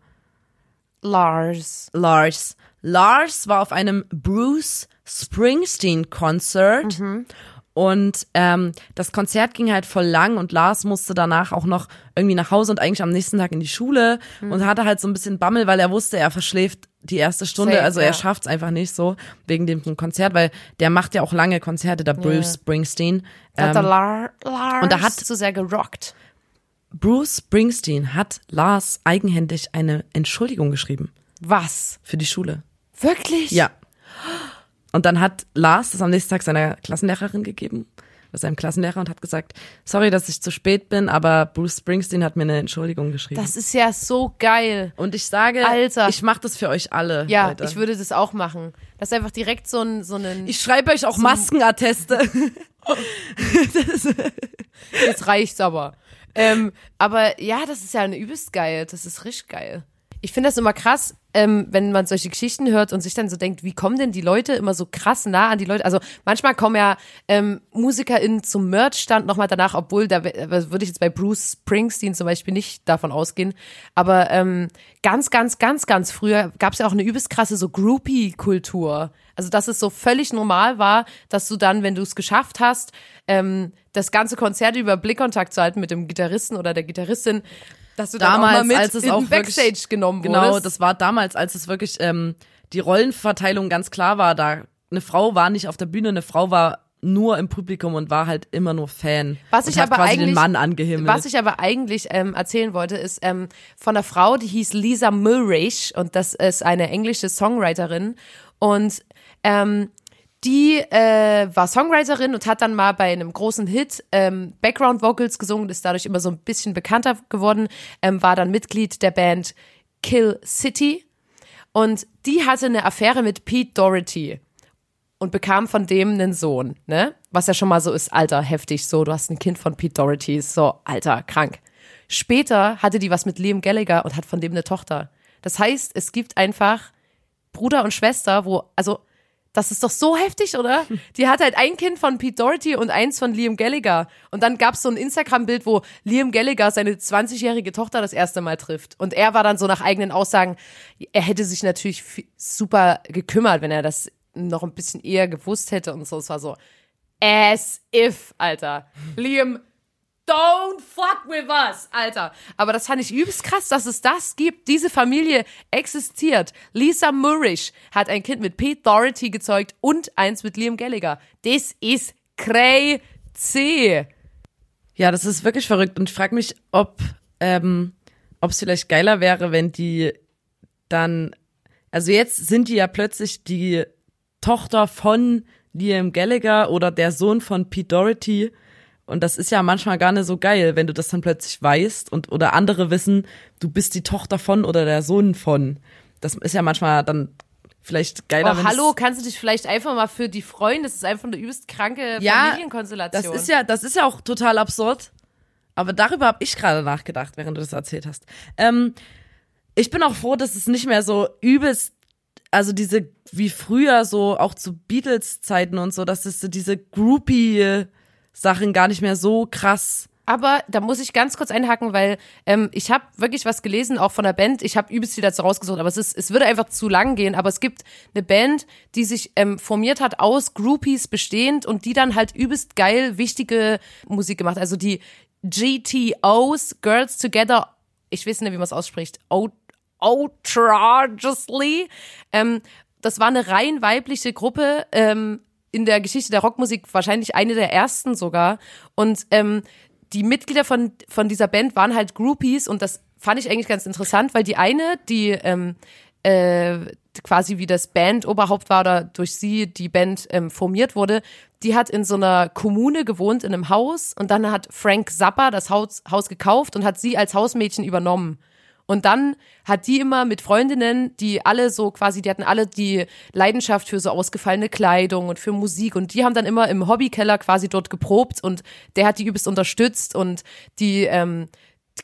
Lars. Lars. Lars war auf einem Bruce Springsteen Konzert und ähm, das Konzert ging halt voll lang und Lars musste danach auch noch irgendwie nach Hause und eigentlich am nächsten Tag in die Schule und hatte halt so ein bisschen Bammel, weil er wusste, er verschläft die erste Stunde, Safe, also ja. er schafft's einfach nicht so wegen dem Konzert, weil der macht ja auch lange Konzerte, der Bruce Springsteen. Da hat der Ähm, Lar Lars und da hat- zu sehr gerockt. Bruce Springsteen hat Lars eigenhändig eine Entschuldigung geschrieben Was? für die Schule. Wirklich? Ja. Und dann hat Lars das am nächsten Tag seiner Klassenlehrerin gegeben, oder seinem Klassenlehrer und hat gesagt, sorry, dass ich zu spät bin, aber Bruce Springsteen hat mir eine Entschuldigung geschrieben. Das ist ja so geil. und ich sage, Alter. ich mache das für euch alle. Ja, Leute. ich würde das auch machen. Das ist einfach direkt so ein, so ein, Ich schreibe euch auch Maskenatteste. jetzt reicht's aber. Ähm, aber ja, das ist ja eine übelst geil. Das ist richtig geil. Ich finde das immer krass, ähm, wenn man solche Geschichten hört und sich dann so denkt, wie kommen denn die Leute immer so krass nah an die Leute? Also manchmal kommen ja ähm, MusikerInnen zum Merchstand nochmal danach, obwohl da das würde ich jetzt bei Bruce Springsteen zum Beispiel nicht davon ausgehen. Aber ähm, ganz, ganz, ganz, ganz früher gab es ja auch eine übelst krasse so Groupie-Kultur. Also dass es so völlig normal war, dass du dann, wenn du es geschafft hast, ähm, das ganze Konzert über Blickkontakt zu halten mit dem Gitarristen oder der Gitarristin, dass du damals, als es in auch Backstage wirklich, genommen Genau, wurdest. das war damals, als es wirklich ähm, die Rollenverteilung ganz klar war. Da eine Frau war nicht auf der Bühne, eine Frau war nur im Publikum und war halt immer nur Fan. Was ich aber quasi eigentlich, den Mann angehimmelt. was ich aber eigentlich ähm, erzählen wollte, ist ähm, von einer Frau, die hieß Lisa Mulrich und das ist eine englische Songwriterin und ähm, die äh, war Songwriterin und hat dann mal bei einem großen Hit ähm, Background Vocals gesungen, ist dadurch immer so ein bisschen bekannter geworden, ähm, war dann Mitglied der Band Kill City und die hatte eine Affäre mit Pete Doherty und bekam von dem einen Sohn, ne? Was ja schon mal so ist, alter, heftig, so, du hast ein Kind von Pete Doherty, so, alter, krank. Später hatte die was mit Liam Gallagher und hat von dem eine Tochter. Das heißt, es gibt einfach Bruder und Schwester, wo, also, das ist doch so heftig, oder? Die hat halt ein Kind von Pete Doherty und eins von Liam Gallagher. Und dann gab's so ein Instagram-Bild, wo Liam Gallagher seine 20-jährige Tochter das erste Mal trifft. Und er war dann so nach eigenen Aussagen, er hätte sich natürlich super gekümmert, wenn er das noch ein bisschen eher gewusst hätte und so. Es war so, as if, Alter. Liam, don't fuck with us, Alter. Aber das fand ich übelst krass, dass es das gibt. Diese Familie existiert. Lisa Murrish hat ein Kind mit Pete Doherty gezeugt und eins mit Liam Gallagher. Das ist crazy. Ja, das ist wirklich verrückt. Und ich frage mich, ob ähm, es vielleicht geiler wäre, wenn die dann, also jetzt sind die ja plötzlich die Tochter von Liam Gallagher oder der Sohn von Pete Doherty. Und das ist ja manchmal gar nicht so geil, wenn du das dann plötzlich weißt und oder andere wissen, du bist die Tochter von oder der Sohn von. Das ist ja manchmal dann vielleicht geiler. Oh, hallo, kannst du dich vielleicht einfach mal für die freuen? Das ist einfach eine übelst kranke Ja, Familienkonstellation. Das ist ja, das ist ja auch total absurd. Aber darüber habe ich gerade nachgedacht, während du das erzählt hast. Ähm, ich bin auch froh, dass es nicht mehr so übelst, also diese, wie früher so, auch zu Beatles-Zeiten und so, dass es so diese Groupie-Sachen gar nicht mehr so krass. Aber da muss ich ganz kurz einhaken, weil ähm, ich habe wirklich was gelesen, auch von der Band. Ich habe übelst viel dazu rausgesucht, aber es ist, es würde einfach zu lang gehen. Aber es gibt eine Band, die sich ähm, formiert hat aus Groupies bestehend und die dann halt übelst geil wichtige Musik gemacht. Also die GTOs, Girls Together, ich weiß nicht, wie man es ausspricht, Outrageously. Ähm, das war eine rein weibliche Gruppe, ähm, in der Geschichte der Rockmusik wahrscheinlich eine der ersten sogar. Und ähm, die Mitglieder von, von dieser Band waren halt Groupies und das fand ich eigentlich ganz interessant, weil die eine, die ähm, äh, quasi wie das Bandoberhaupt war oder durch sie die Band ähm, formiert wurde, die hat in so einer Kommune gewohnt, in einem Haus und dann hat Frank Zappa das Haus, Haus gekauft und hat sie als Hausmädchen übernommen. Und dann hat die immer mit Freundinnen, die alle so quasi, die hatten alle die Leidenschaft für so ausgefallene Kleidung und für Musik. Und die haben dann immer im Hobbykeller quasi dort geprobt und der hat die übelst unterstützt. Und die, ähm,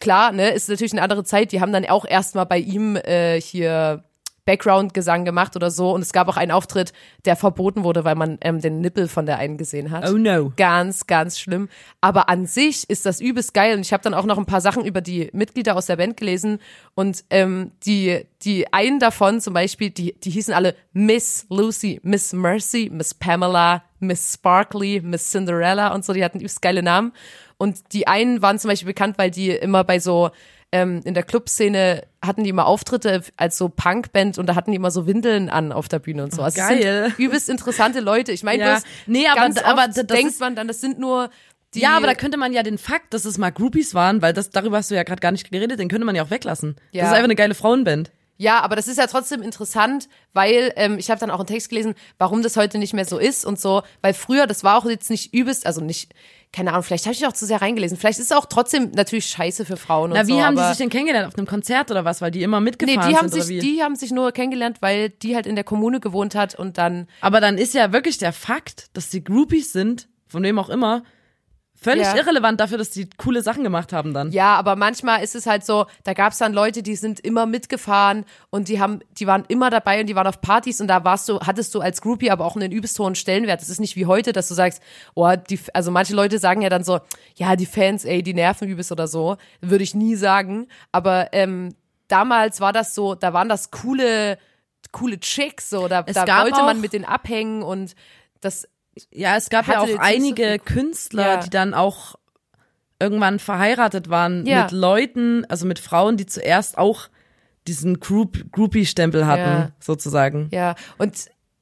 klar, ne, ist natürlich eine andere Zeit, die haben dann auch erstmal bei ihm äh, hier Background-Gesang gemacht oder so. Und es gab auch einen Auftritt, der verboten wurde, weil man ähm, den Nippel von der einen gesehen hat. Oh no. Ganz, ganz schlimm. Aber an sich ist das übelst geil. Und ich habe dann auch noch ein paar Sachen über die Mitglieder aus der Band gelesen. Und ähm, die, die einen davon zum Beispiel, die, die hießen alle Miss Lucy, Miss Mercy, Miss Pamela, Miss Sparkly, Miss Cinderella und so. Die hatten übelst geile Namen. Und die einen waren zum Beispiel bekannt, weil die immer bei so ähm, in der Clubszene hatten die immer Auftritte als so Punkband und da hatten die immer so Windeln an auf der Bühne und so. Also Geil. Sind übelst interessante Leute. Ich meine, Ja. das Nee, aber- ganz aber das denkt man dann, das sind nur die ja, aber da könnte man ja den Fakt, dass es mal Groupies waren, weil das darüber hast du ja gerade gar nicht geredet, den könnte man ja auch weglassen. Ja. Das ist einfach eine geile Frauenband. Ja, aber das ist ja trotzdem interessant, weil ähm, ich habe dann auch einen Text gelesen, warum das heute nicht mehr so ist und so, weil früher, das war auch jetzt nicht übelst, also nicht, keine Ahnung, vielleicht habe ich auch zu sehr reingelesen. Vielleicht ist es auch trotzdem natürlich scheiße für Frauen und Na, wie so. haben die sich denn kennengelernt? Auf einem Konzert oder was? Weil die immer Nee, mitgefahren die haben sind sich, oder wie? die haben sich nur kennengelernt, weil die halt in der Kommune gewohnt hat und dann Aber dann ist ja wirklich der Fakt, dass die Groupies sind, von wem auch immer, völlig Ja. irrelevant dafür, dass die coole Sachen gemacht haben dann. Ja, aber manchmal ist es halt so, da gab's dann Leute, die sind immer mitgefahren und die haben, die waren immer dabei und die waren auf Partys und da warst du, hattest du als Groupie aber auch einen übelst hohen Stellenwert. Das ist nicht wie heute, dass du sagst, oh, die, also manche Leute sagen ja dann so, ja, die Fans, ey, die nerven übelst oder so. Würde ich nie sagen. Aber ähm, damals war das so, da waren das coole, coole Chicks, so, da, Es da gab wollte man mit denen abhängen und das, Ja, es gab ja auch so einige viel- Künstler, Ja. die dann auch irgendwann verheiratet waren Ja. mit Leuten, also mit Frauen, die zuerst auch diesen Group, Groupie-Stempel hatten, Ja. sozusagen. Ja, und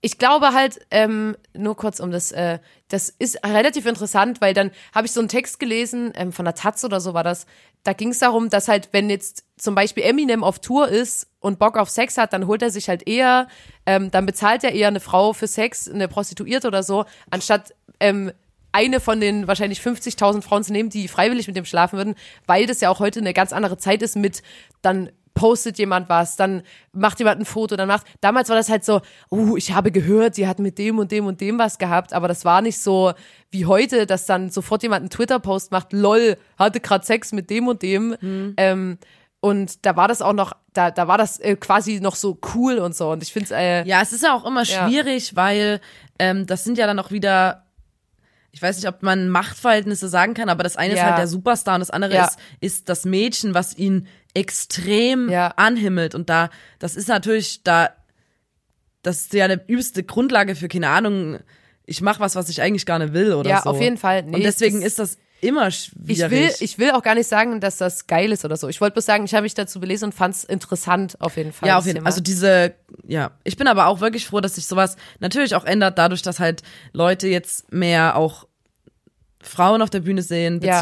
ich glaube halt, ähm, nur kurz um das, äh, das ist relativ interessant, weil dann habe ich so einen Text gelesen, ähm, von der Taz oder so war das, da ging es darum, dass halt, wenn jetzt zum Beispiel Eminem auf Tour ist und Bock auf Sex hat, dann holt er sich halt eher, ähm, dann bezahlt er eher eine Frau für Sex, eine Prostituierte oder so, anstatt ähm, eine von den wahrscheinlich 50.000 Frauen zu nehmen, die freiwillig mit dem schlafen würden, weil das ja auch heute eine ganz andere Zeit ist mit dann postet jemand was, dann macht jemand ein Foto, dann macht. Damals war das halt so, uh, ich habe gehört, sie hat mit dem und dem und dem was gehabt, aber das war nicht so wie heute, dass dann sofort jemand einen Twitter-Post macht, lol, hatte gerade Sex mit dem und dem. Ähm, und da war das auch noch, da, da war das äh, quasi noch so cool und so. Und ich finde äh, Ja, es ist ja auch immer Ja. schwierig, weil ähm, das sind ja dann auch wieder, ich weiß nicht, ob man Machtverhältnisse sagen kann, aber das eine ist Ja. halt der Superstar und das andere Ja. ist, ist das Mädchen, was ihn extrem Ja. anhimmelt. Und da, das ist natürlich, da, das ist ja eine übelste Grundlage für, keine Ahnung, ich mache was, was ich eigentlich gar nicht will oder Ja, so. auf jeden Fall. Nee, und deswegen ist das immer ich schwierig. will, ich will auch gar nicht sagen, dass das geil ist oder so. Ich wollte bloß sagen, ich habe mich dazu belesen und fand es interessant auf jeden Fall. Ja, auf jeden. Fall. Also diese, ja. Ich bin aber auch wirklich froh, dass sich sowas natürlich auch ändert, dadurch, dass halt Leute jetzt mehr auch Frauen auf der Bühne sehen, Ja.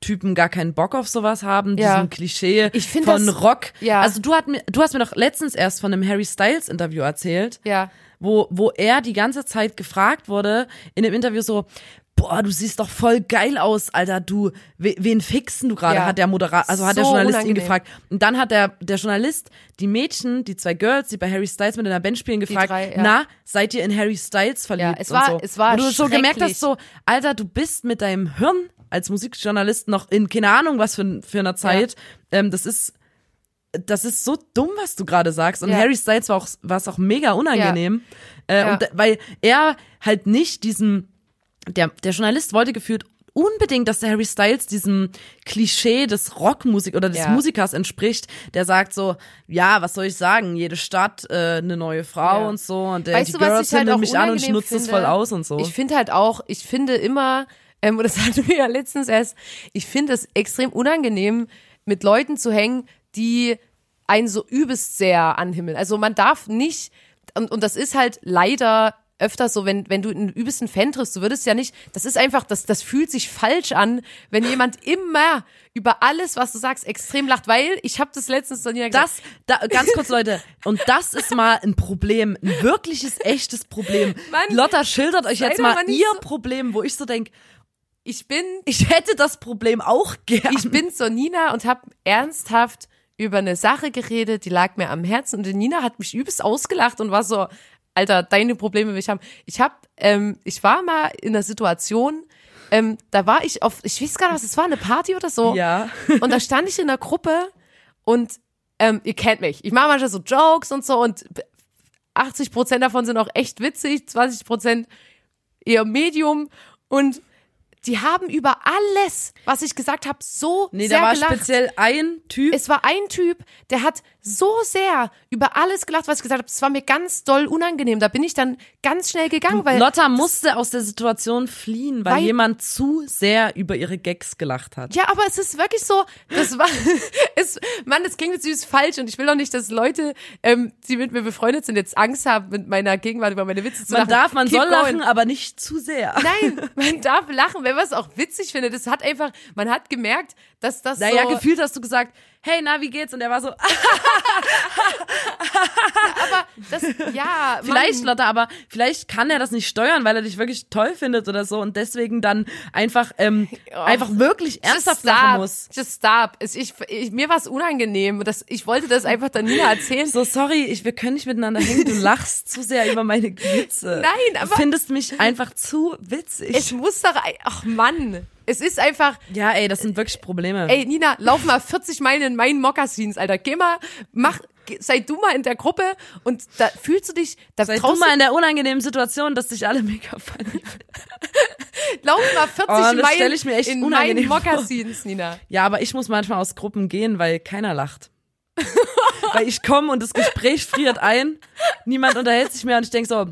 Typen gar keinen Bock auf sowas haben, Ja. diesem Klischee Ich find von das- Rock. ja. Also du, hat mir, du hast mir doch letztens erst von einem Harry Styles Interview erzählt, ja. wo, wo er die ganze Zeit gefragt wurde in dem Interview so, boah, du siehst doch voll geil aus, Alter, du, we, wen fixen du gerade, Ja. hat der Moderator, also hat der So Journalist ihn unangenehm. gefragt. Und dann hat der, der Journalist die Mädchen, die zwei Girls, die bei Harry Styles mit in der Band spielen, gefragt, drei, ja. na, seid ihr in Harry Styles verliebt? Ja, es und war- so. es war Wo du so gemerkt hast, so, Alter, du bist mit deinem Hirn als Musikjournalist noch in keine Ahnung was für, für einer Zeit. Ähm, das ist, das ist so dumm, was du gerade sagst. Und Ja. Harry Styles war auch, war es auch mega unangenehm. Äh, Ja. und, weil er halt nicht diesen, der, der Journalist wollte gefühlt unbedingt, dass der Harry Styles diesem Klischee des Rockmusik oder des Ja. Musikers entspricht, der sagt so, ja, was soll ich sagen, jede Stadt äh, eine neue Frau Ja. und so und der, Weißt die du, was Girls ich halt mich an und ich nutze finde? voll aus und so. Ich finde halt auch, ich finde immer, ähm, und das hatten wir ja letztens erst, ich finde es extrem unangenehm, mit Leuten zu hängen, die einen so übelst sehr anhimmeln. Also man darf nicht, und, und das ist halt leider öfter so, wenn, wenn du einen übelsten Fan triffst, du würdest ja nicht, das ist einfach, das, das fühlt sich falsch an, wenn jemand immer über alles, was du sagst, extrem lacht, weil ich habe das letztens so gesagt. Das, da, ganz kurz Leute, und das ist mal ein Problem, ein wirkliches, echtes Problem. Mann, Lotta schildert euch jetzt mal ihr so- Problem, wo ich so denk, ich bin, ich hätte das Problem auch gern. ich bin so Nina und habe ernsthaft über eine Sache geredet, die lag mir am Herzen und die Nina hat mich übelst ausgelacht und war so, Alter, deine Probleme will ich haben. Ich hab, ähm, ich war mal in einer Situation, ähm, da war ich auf, ich weiß gar nicht, was es war, eine Party oder so. Ja. Und da stand ich in der Gruppe und ähm, ihr kennt mich. Ich mache manchmal so Jokes und so und 80 Prozent davon sind auch echt witzig, 20 Prozent eher Medium und die haben über alles, was ich gesagt habe, so Nee, sehr da war gelacht. speziell ein Typ. Es war ein Typ, der hat so sehr über alles gelacht, was ich gesagt habe. Es war mir ganz doll unangenehm. Da bin ich dann ganz schnell gegangen, weil Lotta musste aus der Situation fliehen, weil, Weil- jemand zu sehr über ihre Gags gelacht hat. Ja, aber es ist wirklich so, das war, es, Mann, das klingt jetzt süß falsch und ich will auch nicht, dass Leute, ähm, die mit mir befreundet sind, jetzt Angst haben, mit meiner Gegenwart über meine Witze zu Man lachen. darf, man Keep soll going. lachen, aber nicht zu sehr. Nein, man darf lachen, es auch witzig findet. Das hat einfach, man hat gemerkt, dass das Naja, so, gefühlt hast du gesagt, hey, na, wie geht's? Und er war so, aber das, ja, vielleicht, Lotta, aber vielleicht kann er das nicht steuern, weil er dich wirklich toll findet oder so und deswegen dann einfach, ähm, einfach wirklich ernsthaft Oh. Stop. muss. Just stop. Ich, ich, mir war es unangenehm. Das, ich wollte das einfach dann Nina erzählen. So, sorry, ich, wir können nicht miteinander hängen, du lachst zu sehr über meine Witze. Nein, Du aber- findest mich einfach zu witzig. Es muss doch, ach Mann. Es ist einfach, ja, ey, das sind wirklich Probleme. ey Nina, lauf mal 40 Meilen in meinen Mokassins, Alter. Geh mal, mach, sei du mal in der Gruppe und da fühlst du dich, da Sei du mal in der unangenehmen Situation, dass dich alle mega funny lauf mal 40 Oh, Meilen ich mir echt in meinen. Mokassins, Nina. Ja, aber ich muss manchmal aus Gruppen gehen, weil keiner lacht. weil ich komme und das Gespräch friert ein, niemand unterhält sich mehr und ich denk so,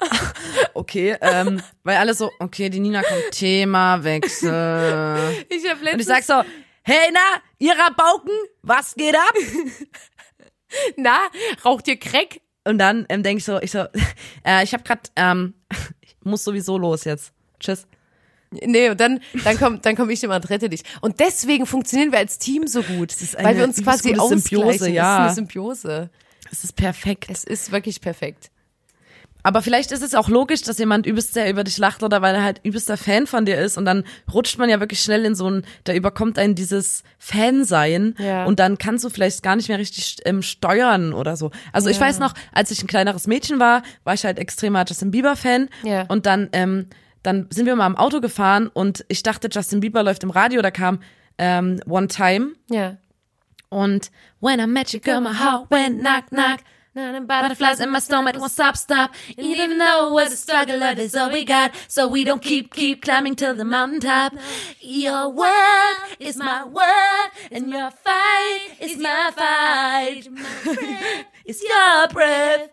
okay, ähm, weil alle so, okay, die Nina kommt, Themawechsel. Ich hab Und ich letztens, sag so, hey na, ihr Rabauken, was geht ab? na, raucht ihr Crack? Und dann ähm, denk ich so, ich so, äh, ich hab grad, ähm, ich muss sowieso los jetzt. Tschüss. Nee, und dann, dann komm, dann komm ich immer und rette dich. Und deswegen funktionieren wir als Team so gut, ist weil wir uns quasi ausgleichen. Symbiose, ja. Es ist eine Symbiose. Es ist perfekt. Es ist wirklich perfekt. Aber vielleicht ist es auch logisch, dass jemand übelst sehr über dich lacht oder weil er halt übelster Fan von dir ist und dann rutscht man ja wirklich schnell in so ein, da überkommt einen dieses Fansein Ja. und dann kannst du vielleicht gar nicht mehr richtig ähm, steuern oder so. Also ich Ja. weiß noch, als ich ein kleineres Mädchen war, war ich halt extremer Justin Bieber Fan Ja. und dann ähm, dann sind wir mal im Auto gefahren und ich dachte, Justin Bieber läuft im Radio, da kam ähm, One Time Ja. und When I met you, girl, my heart went knock knock. Butterflies in my stomach won't stop, stop. Even though it was a struggle, love is all we got. So we don't keep, keep climbing till the mountaintop. Your word is my word, and your fight is my fight. My breath is your breath.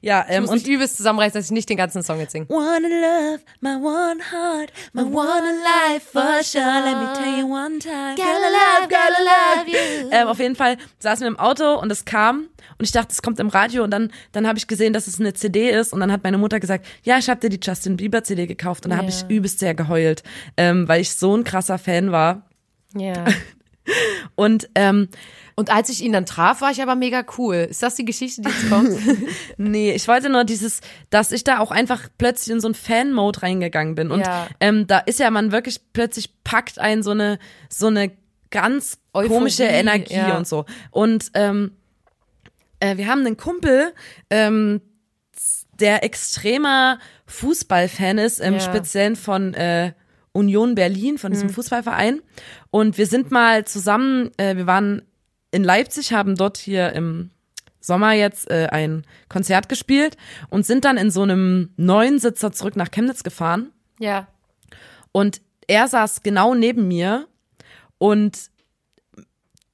Ja, ähm, und übelst zusammenreißen, dass ich nicht den ganzen Song jetzt singe. One love, my one heart, my one life for sure. Let me tell you one time. Gotta love, gotta love you. Ähm, auf jeden Fall saßen wir im Auto und es kam und ich dachte, es kommt im Radio und dann, dann habe ich gesehen, dass es eine CD ist und dann hat meine Mutter gesagt, ja, ich habe dir die Justin Bieber CD gekauft und da habe Ja. ich übelst sehr geheult, ähm, weil ich so ein krasser Fan war. Ja. Und ähm, Und als ich ihn dann traf, war ich aber mega cool. Ist das die Geschichte, die jetzt kommt? Nee, ich wollte nur dieses, dass ich da auch einfach plötzlich in so einen Fan-Mode reingegangen bin. Und Ja. ähm, da ist ja man wirklich plötzlich packt ein so eine, so eine ganz Euphorie, komische Energie ja. und so. Und ähm, äh, wir haben einen Kumpel, ähm, der extremer Fußballfan ist, im Ja. Speziellen von äh, Union Berlin, von diesem Fußballverein. Und wir sind mal zusammen, äh, wir waren in Leipzig, haben dort hier im Sommer jetzt äh, ein Konzert gespielt und sind dann in so einem neuen Sitzer zurück nach Chemnitz gefahren. ja. Und er saß genau neben mir und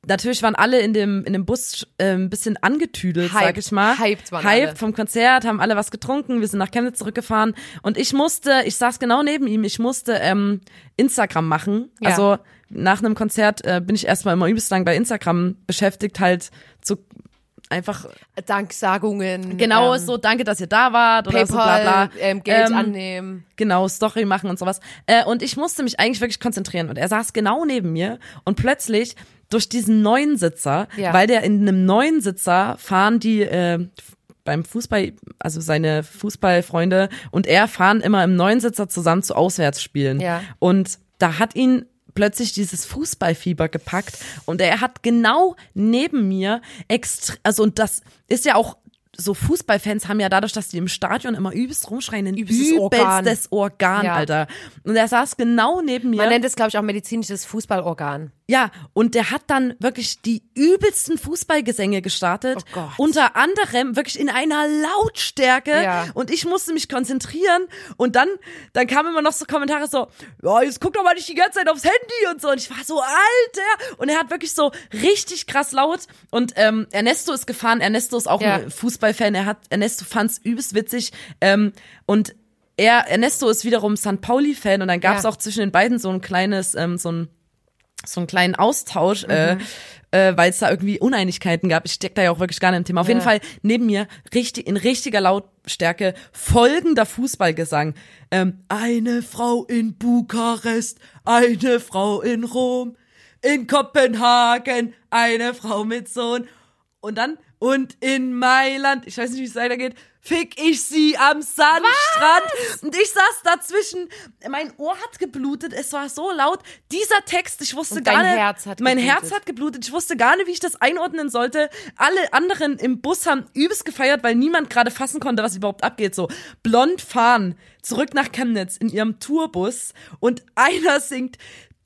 natürlich waren alle in dem, in dem Bus äh, ein bisschen angetüdelt, sag Hyped. ich mal. Hyped waren Hyped alle. vom Konzert, haben alle was getrunken, wir sind nach Chemnitz zurückgefahren und ich musste, ich saß genau neben ihm, ich musste ähm, Instagram machen. Ja. Also nach einem Konzert äh, bin ich erstmal immer übelst lang bei Instagram beschäftigt, halt zu einfach Danksagungen. genau ähm, so, danke, dass ihr da wart oder so bla PayPal, bla. ähm, Geld Ähm, annehmen. genau, Story machen und sowas. Äh, und ich musste mich eigentlich wirklich konzentrieren. Und er saß genau neben mir und plötzlich durch diesen neuen Sitzer, Ja. weil der in einem neuen Sitzer fahren die äh, beim Fußball, also seine Fußballfreunde und er fahren immer im neuen Sitzer zusammen zu Auswärtsspielen. Ja. Und da hat ihn plötzlich dieses Fußballfieber gepackt und er hat genau neben mir extra, also und das ist ja auch so Fußballfans haben ja dadurch, dass die im Stadion immer übelst rumschreien, ein Übelstes übelstes Organ. Organ, Ja. Alter. Und er saß genau neben mir. Man nennt es, glaube ich, auch medizinisches Fußballorgan. Ja, und der hat dann wirklich die übelsten Fußballgesänge gestartet. Oh Gott. Unter anderem wirklich in einer Lautstärke. Ja. Und ich musste mich konzentrieren. Und dann, dann kamen immer noch so Kommentare so, ja, jetzt guck doch mal nicht die ganze Zeit aufs Handy und so. Und ich war so, Alter. Und er hat wirklich so richtig krass laut. Und ähm, Ernesto ist gefahren. Ernesto ist auch Ja. ein Fußballfan. Er hat, Ernesto fand's übelst witzig. Ähm, und er, Ernesto ist wiederum St. Pauli-Fan. Und dann gab's Ja. auch zwischen den beiden so ein kleines, ähm, so ein so einen kleinen Austausch, äh, äh, weil es da irgendwie Uneinigkeiten gab. Ich steck da ja auch wirklich gar nicht im Thema. Auf jeden Fall neben mir richtig in richtiger Lautstärke folgender Fußballgesang. Ähm, eine Frau in Bukarest, eine Frau in Rom, in Kopenhagen, eine Frau mit Sohn. Und dann, und in Mailand, ich weiß nicht, wie es weitergeht, fick ich sie am Sandstrand. Und ich saß dazwischen, mein Ohr hat geblutet, es war so laut. Dieser Text, ich wusste gar nicht. Herz hat mein geblutet. Herz hat geblutet, ich wusste gar nicht, wie ich das einordnen sollte. Alle anderen im Bus haben übelst gefeiert, weil niemand gerade fassen konnte, was überhaupt abgeht. So, blond fahren, zurück nach Chemnitz in ihrem Tourbus und einer singt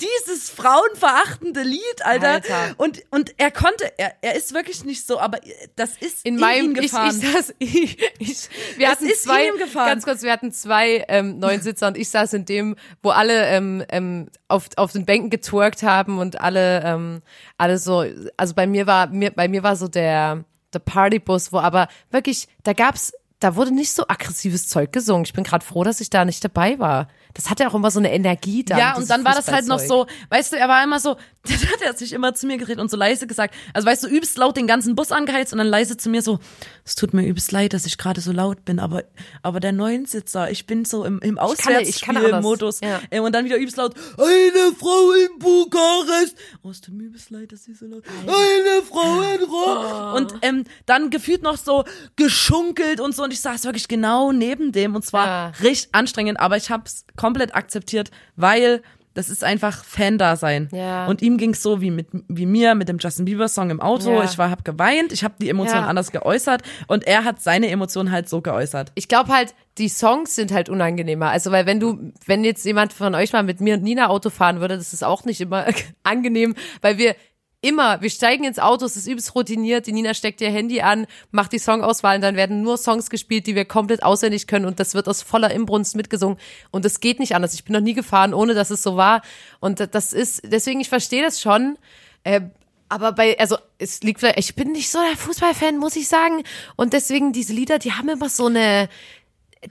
dieses frauenverachtende Lied, Alter. Alter. Und, und er konnte, er, er ist wirklich nicht so, aber das ist In in, meinem, ihm ich, gefahren. ich saß, ich, ich, wir Es hatten zwei, gefahren. ganz kurz, wir hatten zwei ähm, neuen Sitzer und ich saß in dem, wo alle ähm, ähm, auf, auf den Bänken getwerkt haben und alle, ähm, alle so, also bei mir war, mir, bei mir war so der, der Partybus, wo aber wirklich, da gab's, da wurde nicht so aggressives Zeug gesungen. Ich bin gerade froh, dass ich da nicht dabei war. Das hatte auch immer so eine Energie da. Ja, und dann war das halt noch so, weißt du, er war immer so, dann hat er sich immer zu mir geredet und so leise gesagt, also weißt du, übelst laut den ganzen Bus angeheizt und dann leise zu mir so, es tut mir übelst leid, dass ich gerade so laut bin, aber, aber der Neunsitzer, ich bin so im, im. Auswärtsspielmodus. Ja. Äh, Und dann wieder übelst laut, eine Frau in Bukarest. Oh, es tut mir übelst leid, dass sie so laut, eine Frau in Rom. Und ähm, dann gefühlt noch so geschunkelt und so und ich saß wirklich genau neben dem und zwar Ja. richtig anstrengend, aber ich hab's komplett akzeptiert, weil das ist einfach Fan-Dasein. Ja. Und ihm ging's so wie mit wie mir mit dem Justin Bieber Song im Auto. Ja. Ich war hab geweint, ich habe die Emotionen Ja. anders geäußert und er hat seine Emotionen halt so geäußert. ich glaube halt, die Songs sind halt unangenehmer. Also, weil wenn du, wenn jetzt jemand von euch mal mit mir und Nina Auto fahren würde, das ist auch nicht immer angenehm, weil wir immer, wir steigen ins Auto, es ist übelst routiniert, die Nina steckt ihr Handy an, macht die Songauswahl und dann werden nur Songs gespielt, die wir komplett auswendig können und das wird aus voller Inbrunst mitgesungen und das geht nicht anders. Ich bin noch nie gefahren, ohne dass es so war und das ist, deswegen, ich verstehe das schon, äh, aber bei, also es liegt vielleicht, ich bin nicht so der Fußballfan, muss ich sagen. Und deswegen diese Lieder, die haben immer so eine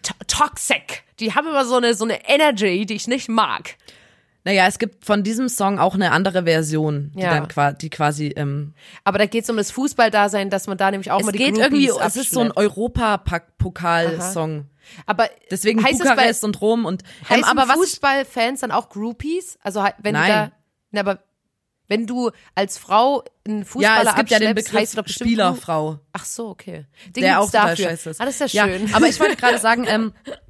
to toxic. Die haben immer so eine so eine Energy, die ich nicht mag. Naja, es gibt von diesem Song auch eine andere Version, die Ja. dann qua die quasi ähm, Aber da geht es um das Fußballdasein, dass man da nämlich auch mal die geht Groupies irgendwie, es ist so ein. Europapokal-Song. Aber Deswegen heißt Bukarest es bei, und Rom und ähm, aber Fußballfans dann auch Groupies? Also wenn Nein. du da, na, aber wenn du als Frau einen Fußballer ja, es gibt ja den Begriff Spielerfrau. Ach so, okay. Den der auch dafür. scheiße ist. Ah, das ist ja schön. aber ich wollte gerade sagen, ähm,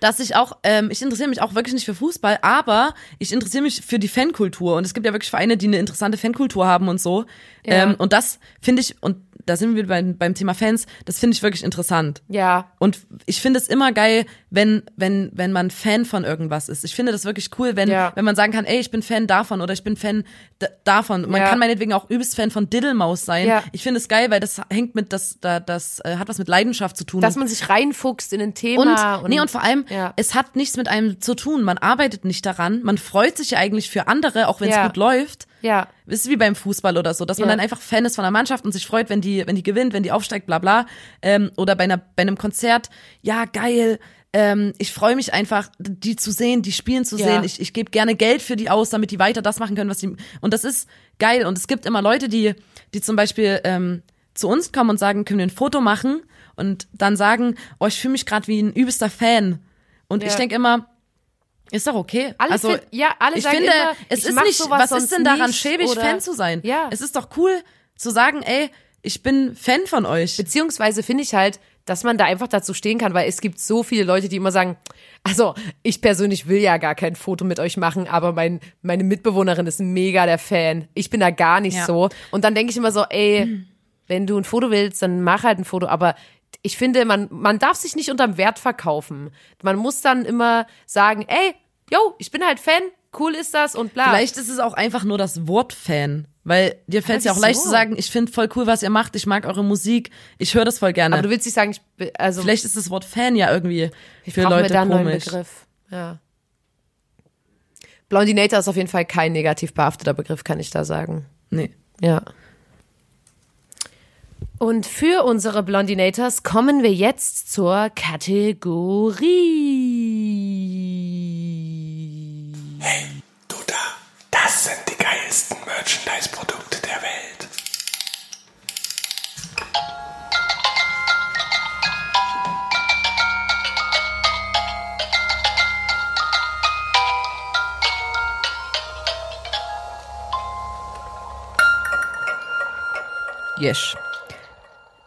dass ich auch, ähm, ich interessiere mich auch wirklich nicht für Fußball, aber ich interessiere mich für die Fankultur und es gibt ja wirklich Vereine, die eine interessante Fankultur haben und so. Ja. Ähm, und das finde ich, und da sind wir beim, beim Thema Fans, das finde ich wirklich interessant. ja, Und ich finde es immer geil, wenn, wenn, wenn man Fan von irgendwas ist. Ich finde das wirklich cool, wenn, Ja. wenn man sagen kann, ey, ich bin Fan davon oder ich bin Fan davon. Man Ja. kann meinetwegen auch übelst Fan von Diddlemaus sein. Ja. Ich finde es geil, weil das hängt mit, das, da, das äh, hat was mit Leidenschaft zu tun. dass man sich reinfuchst in ein Thema. und, nee, und vor allem, Ja. es hat nichts mit einem zu tun. Man arbeitet nicht daran. Man freut sich ja eigentlich für andere, auch wenn es gut läuft. Ja, Ist wie beim Fußball oder so, dass man Ja. dann einfach Fan ist von der Mannschaft und sich freut, wenn die, wenn die gewinnt, wenn die aufsteigt, bla bla. Ähm, oder bei, einer, bei einem Konzert, ja, geil, ähm, ich freue mich einfach, die zu sehen, die spielen zu Ja. sehen. Ich, ich gebe gerne Geld für die aus, damit die weiter das machen können, was sie. Und das ist geil. Und es gibt immer Leute, die, die zum Beispiel ähm, zu uns kommen und sagen, können wir ein Foto machen? Und dann sagen, oh, ich fühle mich gerade wie ein übelster Fan. Und Ja. ich denke immer, ist doch okay. Alle also, fin- ja, alle ich finde, immer, es ist nicht, was ist denn daran schäbig, oder- Fan zu sein? Ja. Es ist doch cool zu sagen, ey, ich bin Fan von euch. Beziehungsweise finde ich halt, dass man da einfach dazu stehen kann, weil es gibt so viele Leute, die immer sagen, also ich persönlich will ja gar kein Foto mit euch machen, aber mein, meine Mitbewohnerin ist mega der Fan. Ich bin da gar nicht Ja. so. Und dann denke ich immer so, ey, wenn du ein Foto willst, dann mach halt ein Foto. Aber ich finde, man, man darf sich nicht unterm Wert verkaufen. Man muss dann immer sagen, ey, yo, ich bin halt Fan, cool ist das und bla. Vielleicht ist es auch einfach nur das Wort Fan. Weil dir fällt es ja auch wieso? leicht zu sagen, ich finde voll cool, was ihr macht, ich mag eure Musik, ich höre das voll gerne. aber du willst nicht sagen, ich also Vielleicht ist das Wort Fan ja irgendwie für brauchen wir Leute da einen neuen komisch. Begriff. Ja. Blondinator ist auf jeden Fall kein negativ behafteter Begriff, kann ich da sagen. Nee. Ja. Und für unsere Blondinators kommen wir jetzt zur Kategorie.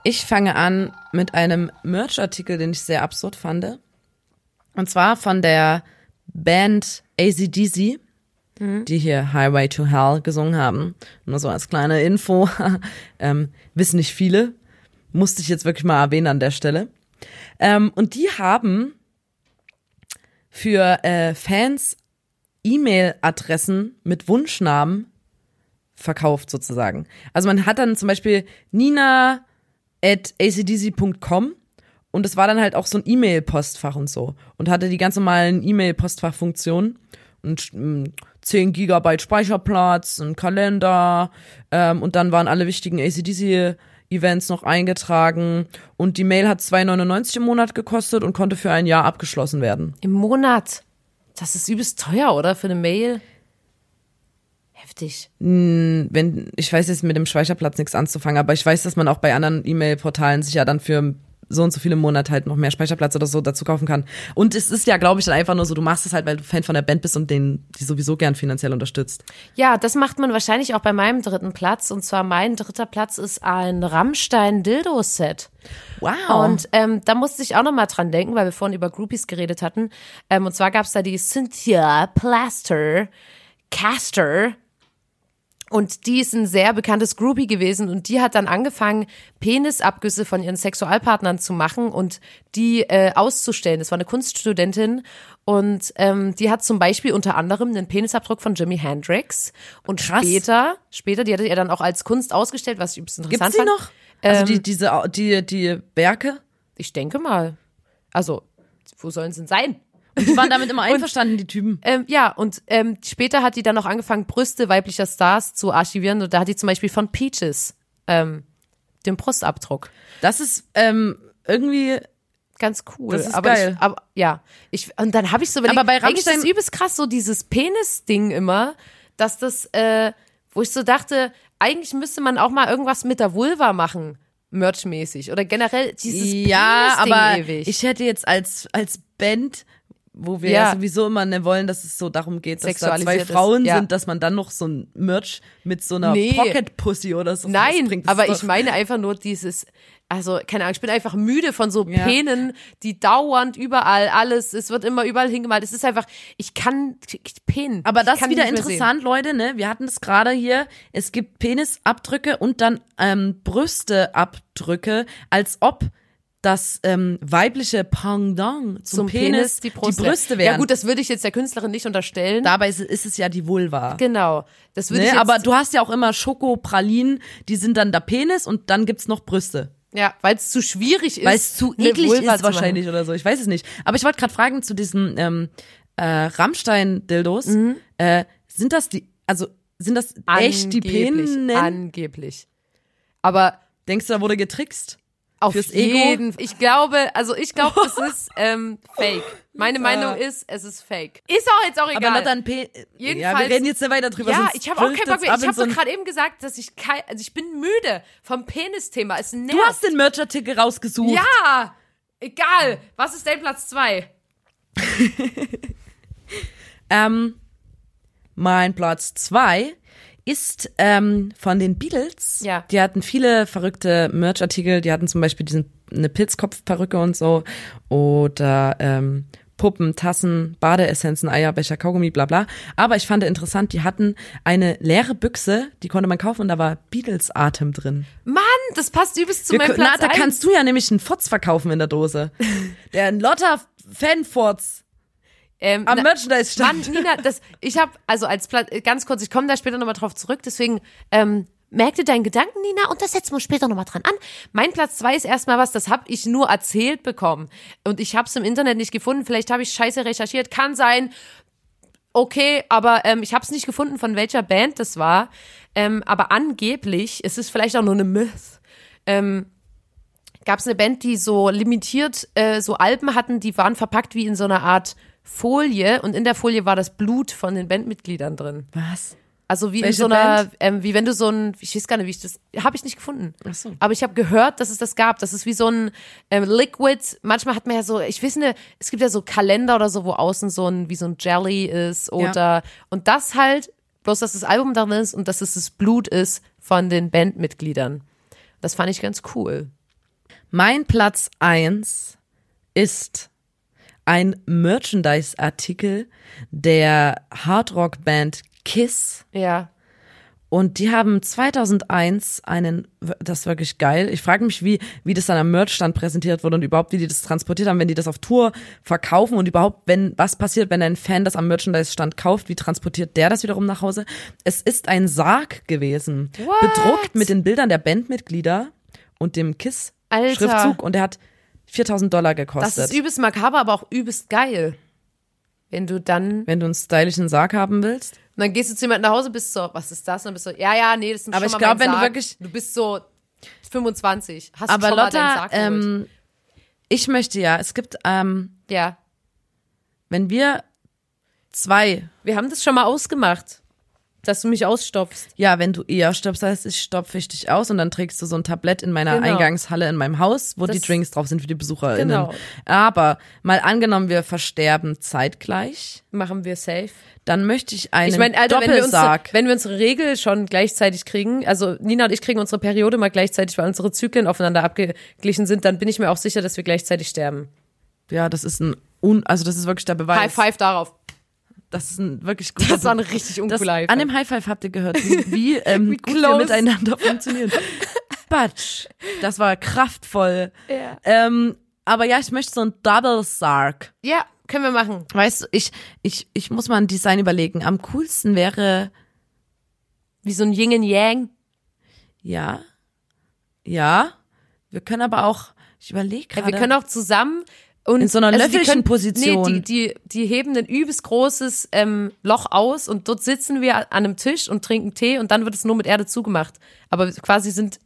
Ich fange an mit einem Merch-Artikel, den ich sehr absurd fand. Und zwar von der Band ACDC, die hier Highway to Hell gesungen haben. Nur so als kleine Info. ähm, wissen nicht viele. Musste ich jetzt wirklich mal erwähnen an der Stelle. Ähm, und die haben für äh, Fans E-Mail-Adressen mit Wunschnamen verkauft sozusagen. Also man hat dann zum Beispiel Nina at acdc.com und es war dann halt auch so ein E-Mail-Postfach und so und hatte die ganz normalen E-Mail-Postfach-Funktionen und ähm, 10 Gigabyte Speicherplatz, ein Kalender ähm, und dann waren alle wichtigen ACDC-Events noch eingetragen und die Mail hat 2,99 im Monat gekostet und konnte für ein Jahr abgeschlossen werden. Im Monat. Das ist übelst teuer, oder? Für eine Mail. Heftig. wenn, ich weiß jetzt mit dem Speicherplatz nichts anzufangen, aber ich weiß, dass man auch bei anderen E-Mail-Portalen sich ja dann für so und so viele Monate halt noch mehr Speicherplatz oder so dazu kaufen kann. Und es ist ja, glaube ich, dann einfach nur so, du machst es halt, weil du Fan von der Band bist und den, die sowieso gern finanziell unterstützt. Ja, das macht man wahrscheinlich auch bei meinem dritten Platz. Und zwar mein dritter Platz ist ein Rammstein-Dildo-Set. Wow. Und ähm, da musste ich auch noch mal dran denken, weil wir vorhin über Groupies geredet hatten. Ähm, und zwar gab's da die Cynthia Plaster Caster. Und die ist ein sehr bekanntes Groupie gewesen und die hat dann angefangen, Penisabgüsse von ihren Sexualpartnern zu machen und die äh, auszustellen. Das war eine Kunststudentin und ähm, die hat zum Beispiel unter anderem einen Penisabdruck von Jimi Hendrix und Krass. später, später, die hatte er dann auch als Kunst ausgestellt, was ich übelst interessant Gibt's die fand. noch? Also Ähm, die, diese, Au- die, die Werke? Ich denke mal. Also, wo sollen sie denn sein? Die waren damit immer einverstanden, die Typen. Ähm, ja, und ähm, später hat die dann noch angefangen, Brüste weiblicher Stars zu archivieren. Und da hat die zum Beispiel von Peaches ähm, den Brustabdruck. Das ist ähm, irgendwie, Ganz cool. Das ist aber geil. Ich, aber ja, ich und dann habe ich so überlegt, Aber bei eigentlich ist Rammstein- übelst krass so dieses Penis-Ding immer, dass das, äh, wo ich so dachte, eigentlich müsste man auch mal irgendwas mit der Vulva machen, merchmäßig oder generell dieses ja, aber ewig. ich hätte jetzt als, als Band wo wir Ja. ja, sowieso immer ne, wollen, dass es so darum geht, dass da zwei Frauen ja. sind, dass man dann noch so ein Merch mit so einer Nee. Pocket Pussy oder so Nein. Das aber ich meine einfach nur dieses, also keine Ahnung, ich bin einfach müde von so Ja. Penen, die dauernd überall alles, es wird immer überall hingemalt. Es ist einfach, ich kann Penen. Aber das ist wieder interessant, Leute, ne? Wir hatten es gerade hier. Es gibt Penisabdrücke und dann ähm, Brüsteabdrücke, als ob das ähm, weibliche Pendant zum, Zum Penis, die, Brust Brüste wären. Ja gut, das würde ich jetzt der Künstlerin nicht unterstellen. Dabei ist, ist es ja die Vulva. genau. Das würde ich Ne? jetzt, Aber du hast ja auch immer Schokopralinen, die sind dann der Penis und dann gibt's noch Brüste. ja, weil es zu schwierig ist. Weil es zu eklig Vulva ist wahrscheinlich oder so. Ich weiß es nicht. Aber ich wollte gerade fragen zu diesen ähm, äh, Rammstein-Dildos. Mhm. Äh, sind das die, also sind das echt die Angeblich, Penen? Angeblich. Aber Denkst du, da wurde getrickst? Auf fürs jeden Ich glaube, also ich glaube, es ist ähm, fake. Meine Meinung ist, es ist fake. Ist auch jetzt auch egal. Aber ein P. Ja, Jedenfalls- wir reden jetzt nicht weiter drüber. ja, ich habe auch keinen Bock mehr. Ich habe so gerade eben gesagt, dass ich kein, also ich bin müde vom Penis-Thema. Es nervt. Du hast den Merch-Artikel rausgesucht. ja, egal. Was ist dein Platz zwei? Ähm, mein Platz zwei ist ähm, von den Beatles. Ja. Die hatten viele verrückte Merch-Artikel. Die hatten zum Beispiel diesen, eine Pilzkopfperücke und so. Oder ähm, Puppen, Tassen, Badeessenzen, Eierbecher, Kaugummi, bla bla. Aber ich fand interessant, die hatten eine leere Büchse, die konnte man kaufen und da war Beatles-Atem drin. Mann, das passt übelst zu Wir meinem Platz na, da kannst du ja nämlich einen Fotz verkaufen in der Dose. Der Lotta Fanfotz ähm, am Merchandise-Stand. Mann, Nina, das, ich habe, also als Platz, ganz kurz, ich komme da später nochmal drauf zurück, deswegen, ähm, merk dir deinen Gedanken, Nina, und das setzen wir später nochmal dran an. Mein Platz zwei ist erstmal was, das habe ich nur erzählt bekommen. Und ich habe es im Internet nicht gefunden. Vielleicht habe ich scheiße recherchiert. Kann sein. Okay, aber ähm, ich habe es nicht gefunden, von welcher Band das war. Ähm, aber angeblich, es ist vielleicht auch nur eine Myth, ähm, gab es eine Band, die so limitiert äh, so Alben hatten, die waren verpackt wie in so einer Art Folie und in der Folie war das Blut von den Bandmitgliedern drin. Was? Also wie in Welche so einer, ähm, wie wenn du so ein, ich weiß gar nicht, wie ich das, habe ich nicht gefunden. Ach so. Aber ich habe gehört, dass es das gab. Das ist wie so ein ähm, Liquid. Manchmal hat man ja so, ich weiß nicht, es gibt ja so Kalender oder so, wo außen so ein, wie so ein Jelly ist oder, und das halt, bloß dass das Album drin ist und dass es das Blut ist von den Bandmitgliedern. Das fand ich ganz cool. Mein Platz eins ist ein Merchandise-Artikel der Hardrock-Band Kiss. Ja. Und die haben 2001 einen, das ist wirklich geil. Ich frage mich, wie, wie das dann am Merchstand präsentiert wurde und überhaupt, wie die das transportiert haben, wenn die das auf Tour verkaufen und überhaupt, wenn, was passiert, wenn ein Fan das am Merchandise-Stand kauft, wie transportiert der das wiederum nach Hause? Es ist ein Sarg gewesen. What? Bedruckt mit den Bildern der Bandmitglieder und dem. KISS-Schriftzug und der hat 4000 Dollar Das gekostet. ist übelst makaber, aber auch übelst geil. Wenn du dann, wenn du einen stylischen Sarg haben willst. und dann gehst du zu jemandem nach Hause, bist so, was ist das? Und dann bist du so, ja, ja, nee, das ist Aber schon ich mal glaub, mein wenn du Sarg. wirklich- Du bist so 25, hast Aber schon mal deinen Lotta, Sarg geholt. ähm, ich möchte ja, es gibt, ähm, Ja, wenn wir zwei, wir haben das schon mal ausgemacht, dass du mich ausstopfst. ja, wenn du eher stirbst, heißt ich stopfe ich dich aus und dann trägst du so ein Tablett in meiner Genau. Eingangshalle in meinem Haus, wo die Das- Drinks drauf sind für die BesucherInnen. Genau. Aber mal angenommen, wir versterben zeitgleich, Machen wir safe. dann möchte ich einen Ich meine, Alter, wenn wir, unsere, Doppelsarg. wenn wir unsere Regel schon gleichzeitig kriegen, also Nina und ich kriegen unsere Periode mal gleichzeitig, weil unsere Zyklen aufeinander abgeglichen sind, dann bin ich mir auch sicher, dass wir gleichzeitig sterben. ja, das ist ein, un, also das ist wirklich der Beweis. High five darauf. Das ist ein wirklich guter Das war ein richtig uncooler High An five. dem High Five habt ihr gehört, wie, ähm, Wie gut wir miteinander funktionieren. Batsch. Das war kraftvoll. Ja. Ähm, aber ja, ich möchte so ein Double Sarg. Ja, können wir machen. Weißt du, ich, ich, ich muss mal ein Design überlegen. Am coolsten wäre, Wie so ein Yin und Yang. ja, ja, wir können aber auch, ich überlege Ja, gerade. wir können auch zusammen und In so einer die können- Löffelchenposition. Nee, die, die, die heben ein übelst großes ähm, Loch aus und dort sitzen wir an einem Tisch und trinken Tee und dann wird es nur mit Erde zugemacht. Aber quasi sind,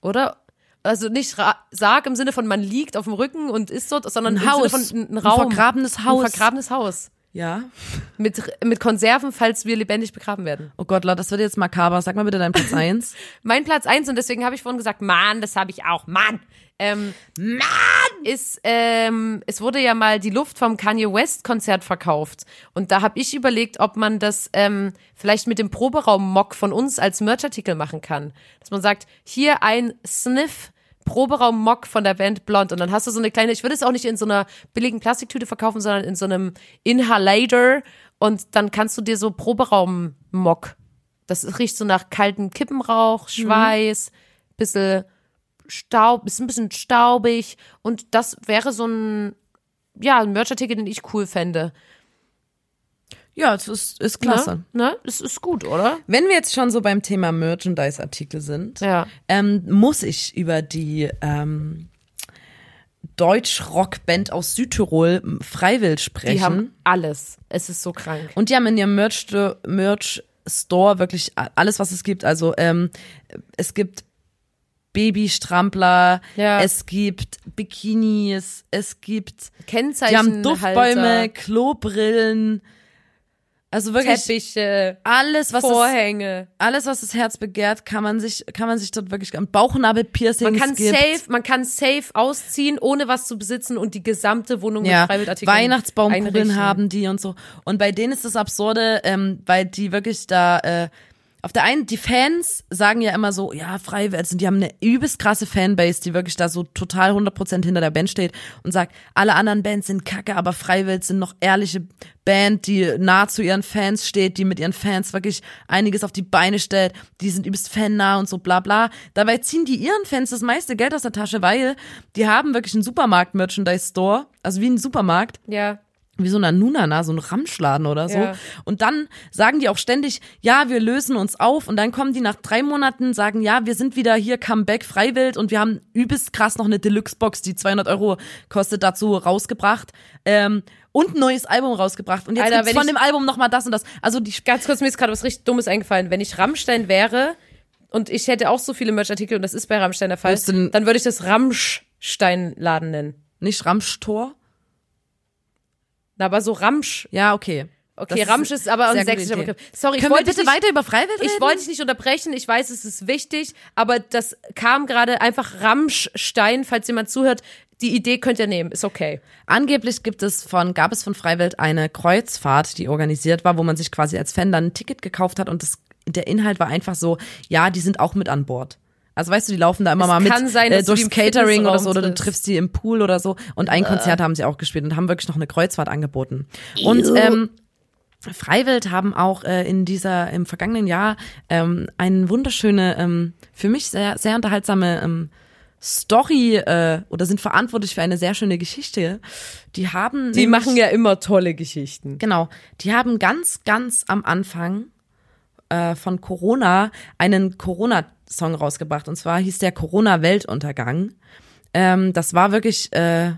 oder? Also nicht Sarg im Sinne von man liegt auf dem Rücken und ist dort, sondern Ein Haus. Von ein, ein Ein Raum. vergrabenes Haus. Ein vergrabenes Haus. ja. Mit, mit Konserven, falls wir lebendig begraben werden. Oh Gott, Leute, das wird jetzt makaber. Sag mal bitte deinen Platz eins. Mein Platz eins und deswegen habe ich vorhin gesagt, Mann, das habe ich auch, Mann. Ähm, Mann! Ist, ähm, es wurde ja mal die Luft vom Kanye West Konzert verkauft. Und da habe ich überlegt, ob man das ähm, vielleicht mit dem Proberaum-Mock von uns als Merchartikel machen kann. Dass man sagt, hier ein Sniff Proberaum-Mock von der Band Blond und dann hast du so eine kleine, ich würde es auch nicht in so einer billigen Plastiktüte verkaufen, sondern in so einem Inhalator. Und dann kannst du dir so Proberaum-Mock das riecht so nach kaltem Kippenrauch, Schweiß, bisschen Staub, ist ein bisschen staubig und das wäre so ein ja, ein Merchartikel, den ich cool fände. Ja, es ist, ist klasse. Ne? ne? Das ist gut, oder? Wenn wir jetzt schon so beim Thema Merchandise-Artikel sind, Ja. ähm, muss ich über die ähm, Deutsch-Rock-Band aus Südtirol m, Freiwill sprechen. Die haben alles. Es ist so krank. Und die haben in ihrem Merch, Merch Store wirklich alles, was es gibt. Also ähm, es gibt Babystrampler, Ja. es gibt Bikinis, es gibt Kennzeichen. die haben Duftbäume, Klobrillen, also wirklich Teppiche, alles, was das, Vorhänge. alles, was das Herz begehrt, kann man sich, kann man sich dort wirklich, Bauchnabelpiercings Man kann gibt. safe, man kann safe ausziehen, ohne was zu besitzen und die gesamte Wohnung ja, mit Freiwilligartikeln Weihnachtsbaumkugeln haben die und so. Und bei denen ist das Absurde, ähm, weil die wirklich da, äh, auf der einen, die Fans sagen ja immer so, ja, Freiwild, also die haben eine übelst krasse Fanbase, die wirklich da so total 100% hinter der Band steht und sagt, alle anderen Bands sind kacke, aber Freiwild sind noch ehrliche Band, die nah zu ihren Fans steht, die mit ihren Fans wirklich einiges auf die Beine stellt, die sind übelst fannah und so bla bla. Dabei ziehen die ihren Fans das meiste Geld aus der Tasche, weil die haben wirklich einen Supermarkt-Merchandise-Store, also wie ein Supermarkt, Ja. Wie so ein Nunana, so ein Ramschladen oder so. Ja. Und dann sagen die auch ständig, ja, wir lösen uns auf. Und dann kommen die nach drei Monaten, sagen, ja, wir sind wieder hier, Comeback, Freiwild. Und wir haben übelst krass noch eine Deluxe-Box, die 200 Euro kostet, dazu rausgebracht. Ähm, und ein neues Album rausgebracht. Und jetzt Alter, gibt's von dem Album noch mal das und das. Also die Ganz kurz, mir ist gerade was richtig Dummes eingefallen. Wenn ich Rammstein wäre und ich hätte auch so viele Merchartikel und das ist bei Rammstein der Fall, dann würde ich das Ramschsteinladen nennen. nicht Ramschtor. Na, aber so Ramsch. Ja, okay. Okay, Das Ramsch ist aber ein sächsischer. Begriff. Sorry, ich Können wir wollte bitte nicht, weiter über Freiwild reden? Ich wollte dich nicht unterbrechen. Ich weiß, es ist wichtig, aber das kam gerade einfach Ramschstein, falls jemand zuhört. Die Idee könnt ihr nehmen, ist okay. Angeblich gibt es von, gab es von Freiwild eine Kreuzfahrt, die organisiert war, wo man sich quasi als Fan dann ein Ticket gekauft hat und das, der Inhalt war einfach so, ja, die sind auch mit an Bord. Also weißt du, die laufen da immer Es mal mit kann sein, äh, durchs Catering oder so, oder du triffst. triffst die im Pool oder so. Und ein Konzert haben sie auch gespielt und haben wirklich noch eine Kreuzfahrt angeboten. Und ähm, Freiwild haben auch äh, in dieser im vergangenen Jahr ähm, eine wunderschöne, ähm, für mich sehr sehr unterhaltsame ähm, Story äh, oder sind verantwortlich für eine sehr schöne Geschichte. Die haben Die nämlich- machen ja immer tolle Geschichten. genau, die haben ganz ganz am Anfang äh, von Corona einen Corona-Song rausgebracht und zwar hieß der Corona Weltuntergang. Ähm, das war wirklich äh,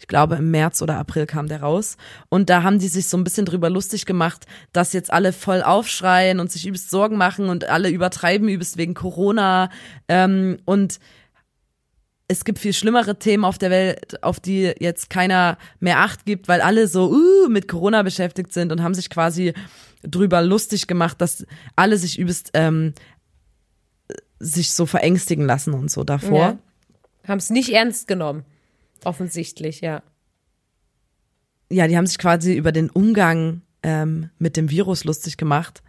ich glaube, im März oder April kam der raus. Und da haben die sich so ein bisschen drüber lustig gemacht, dass jetzt alle voll aufschreien und sich übelst Sorgen machen und alle übertreiben übelst wegen Corona. Ähm, und es gibt viel schlimmere Themen auf der Welt, auf die jetzt keiner mehr Acht gibt, weil alle so uh, mit Corona beschäftigt sind und haben sich quasi drüber lustig gemacht, dass alle sich übelst ähm, sich so verängstigen lassen und so davor. Ja. Haben es nicht ernst genommen. Offensichtlich, ja. ja, die haben sich quasi über den Umgang ähm, mit dem Virus lustig gemacht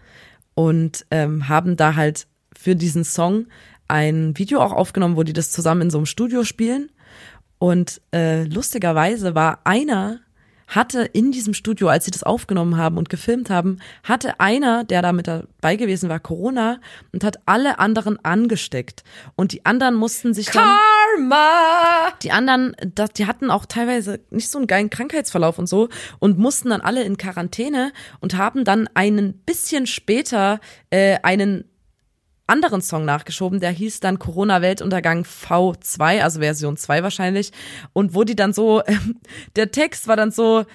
und ähm, haben da halt für diesen Song ein Video auch aufgenommen, wo die das zusammen in so einem Studio spielen. Und äh, lustigerweise war einer, hatte in diesem Studio, als sie das aufgenommen haben und gefilmt haben, hatte einer, der da mit dabei gewesen war, Corona und hat alle anderen angesteckt. Und die anderen mussten sich dann Karma! die anderen, die hatten auch teilweise nicht so einen geilen Krankheitsverlauf und so und mussten dann alle in Quarantäne und haben dann einen bisschen später äh, einen anderen Song nachgeschoben, der hieß dann Corona Weltuntergang V2, also Version 2 wahrscheinlich. Und wo die dann so, der Text war dann so,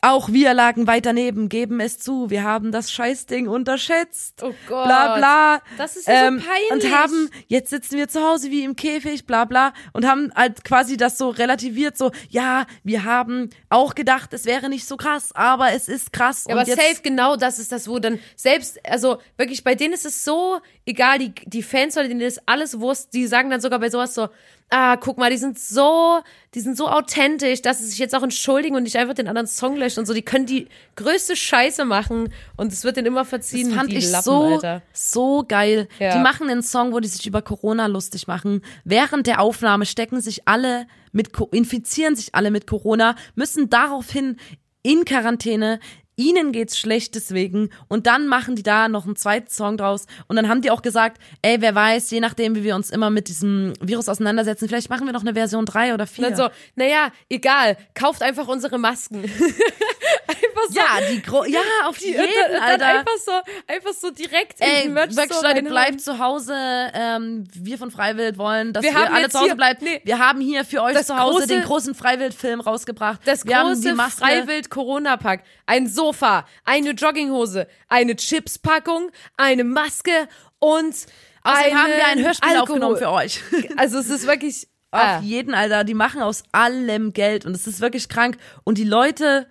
auch wir lagen weit daneben, geben es zu, wir haben das Scheißding unterschätzt. Oh Gott. Bla bla. Das ist ja so Und peinlich. haben, jetzt sitzen wir zu Hause wie im Käfig, bla bla. Und haben halt quasi das so relativiert, so, ja, wir haben auch gedacht, es wäre nicht so krass, aber es ist krass. Ja, und aber jetzt, safe genau das ist das, wo dann selbst, also wirklich bei denen ist es so egal, die, die Fans oder denen ist alles Wurst, die sagen dann sogar bei sowas so, ah, guck mal, die sind so, die sind so authentisch, dass sie sich jetzt auch entschuldigen und nicht einfach den anderen Song löschen und so, die können die größte Scheiße machen und es wird denen immer verziehen. Das fand ich Lappen, so, Alter. so geil. Ja. Die machen einen Song, wo die sich über Corona lustig machen. Während der Aufnahme stecken sich alle mit, infizieren sich alle mit Corona, müssen daraufhin in Quarantäne. Ihnen geht's schlecht deswegen und dann machen die da noch einen zweiten Song draus und dann haben die auch gesagt, ey, wer weiß, je nachdem, wie wir uns immer mit diesem Virus auseinandersetzen, vielleicht machen wir noch eine Version 3 oder 4. Und dann so, naja, egal, kauft einfach unsere Masken. einfach so. ja, die Gro ja, auf die, jeden, dann, Alter. einfach so, einfach so direkt in Ey, die Merch wirklich, Store Leute, reinhauen. bleibt zu Hause. Ähm, wir von Freiwild wollen, dass Wir haben alle zu Hause hier- bleibt. nee. wir haben hier für euch zu Hause große- den großen Freiwild-Film rausgebracht. Das wir die große. Freiwild-Corona-Pack. Ein Sofa, eine Jogginghose, eine Chips-Packung, eine Maske und Außerdem haben wir ein Hörspiel Alkohol. aufgenommen für euch. Also es ist wirklich. Auf Ah. jeden, Alter. Die machen aus allem Geld und es ist wirklich krank. Und die Leute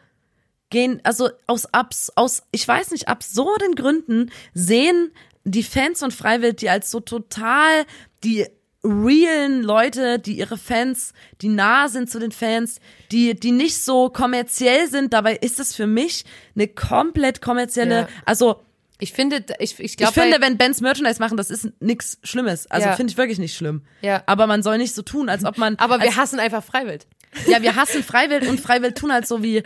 gehen, also aus, abs, aus, ich weiß nicht, absurden Gründen sehen die Fans von Freiwild die als so total die realen Leute, die ihre Fans, die nah sind zu den Fans, die, die nicht so kommerziell sind. Dabei ist es für mich eine komplett kommerzielle, Ja. also Ich finde, ich, ich ich glaube, finde, wenn Bands Merchandise machen, das ist nix Schlimmes. Also Ja. finde ich wirklich nicht schlimm. Ja. Aber man soll nicht so tun, als ob man. aber wir hassen einfach Freiwild. ja, wir hassen Freiwild und Freiwild tun halt so wie,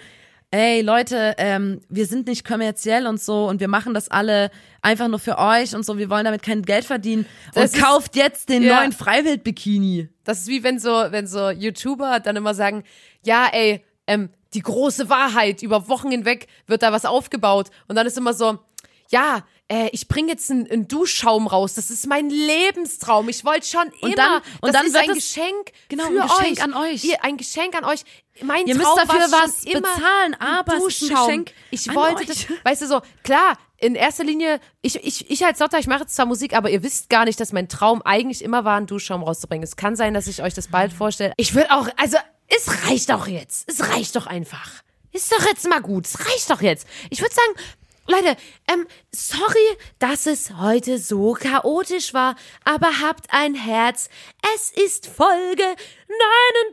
ey Leute, ähm, wir sind nicht kommerziell und so und wir machen das alle einfach nur für euch und so, wir wollen damit kein Geld verdienen. Das und ist- kauft jetzt den Ja. neuen Freiwild-Bikini. Das ist wie wenn so, wenn so YouTuber dann immer sagen, ja, ey, ähm, die große Wahrheit, über Wochen hinweg wird da was aufgebaut. Und dann ist immer so, ja, äh, ich bringe jetzt einen, einen Duschschaum raus. Das ist mein Lebenstraum. Ich wollte schon Und immer. dann- und das dann ist wird ein es- Geschenk genau, für ein Geschenk euch. an euch. Ihr, ein Geschenk an euch. Mein Ihr müsst Traum dafür war was bezahlen, aber es ist ein. Geschenk Ich wollte das, weißt du so, klar, in erster Linie, ich, ich, ich als Lotta, ich mache jetzt zwar Musik, aber ihr wisst gar nicht, dass mein Traum eigentlich immer war, einen Duschschaum rauszubringen. Es kann sein, dass ich euch das bald vorstelle. Ich will auch, also, es reicht doch jetzt. Es reicht doch einfach. Ist doch jetzt mal gut. Es reicht doch jetzt. Ich würde sagen, Leute, ähm, sorry, dass es heute so chaotisch war, aber habt ein Herz. Es ist Folge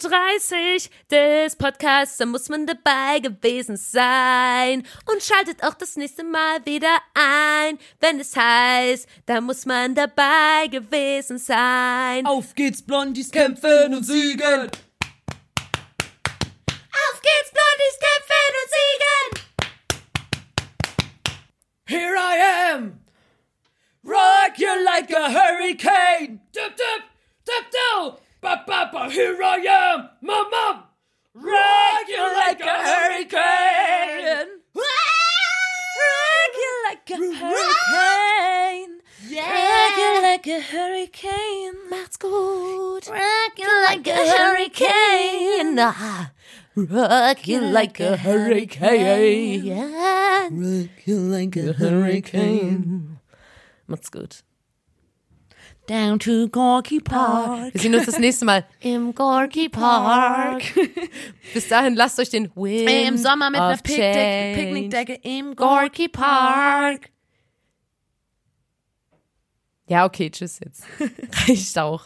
39 des Podcasts, da muss man dabei gewesen sein. Und schaltet auch das nächste Mal wieder ein, wenn es heißt, da muss man dabei gewesen sein. Auf geht's, Blondies kämpfen und siegen. Auf geht's, Blondies kämpfen und siegen! Here I am. Rock you like a hurricane. Dip, dip, dip, dip. Ba, ba, ba. Here I am. Mom, mom. Rock you like a hurricane. Rock you like a hurricane. Rock you like a hurricane. Macht's gut. Rock you like a hurricane. Ah, Rock you like a hurricane. Yeah. Rock you like a hurricane. Macht's gut. Down to Gorky Park. Wir sehen uns das nächste Mal im Gorky Park. Bis dahin lasst euch den Wind Im Sommer mit einer Picknick-. Picknickdecke im Gorky Park. Ja, okay, tschüss jetzt. Reicht auch.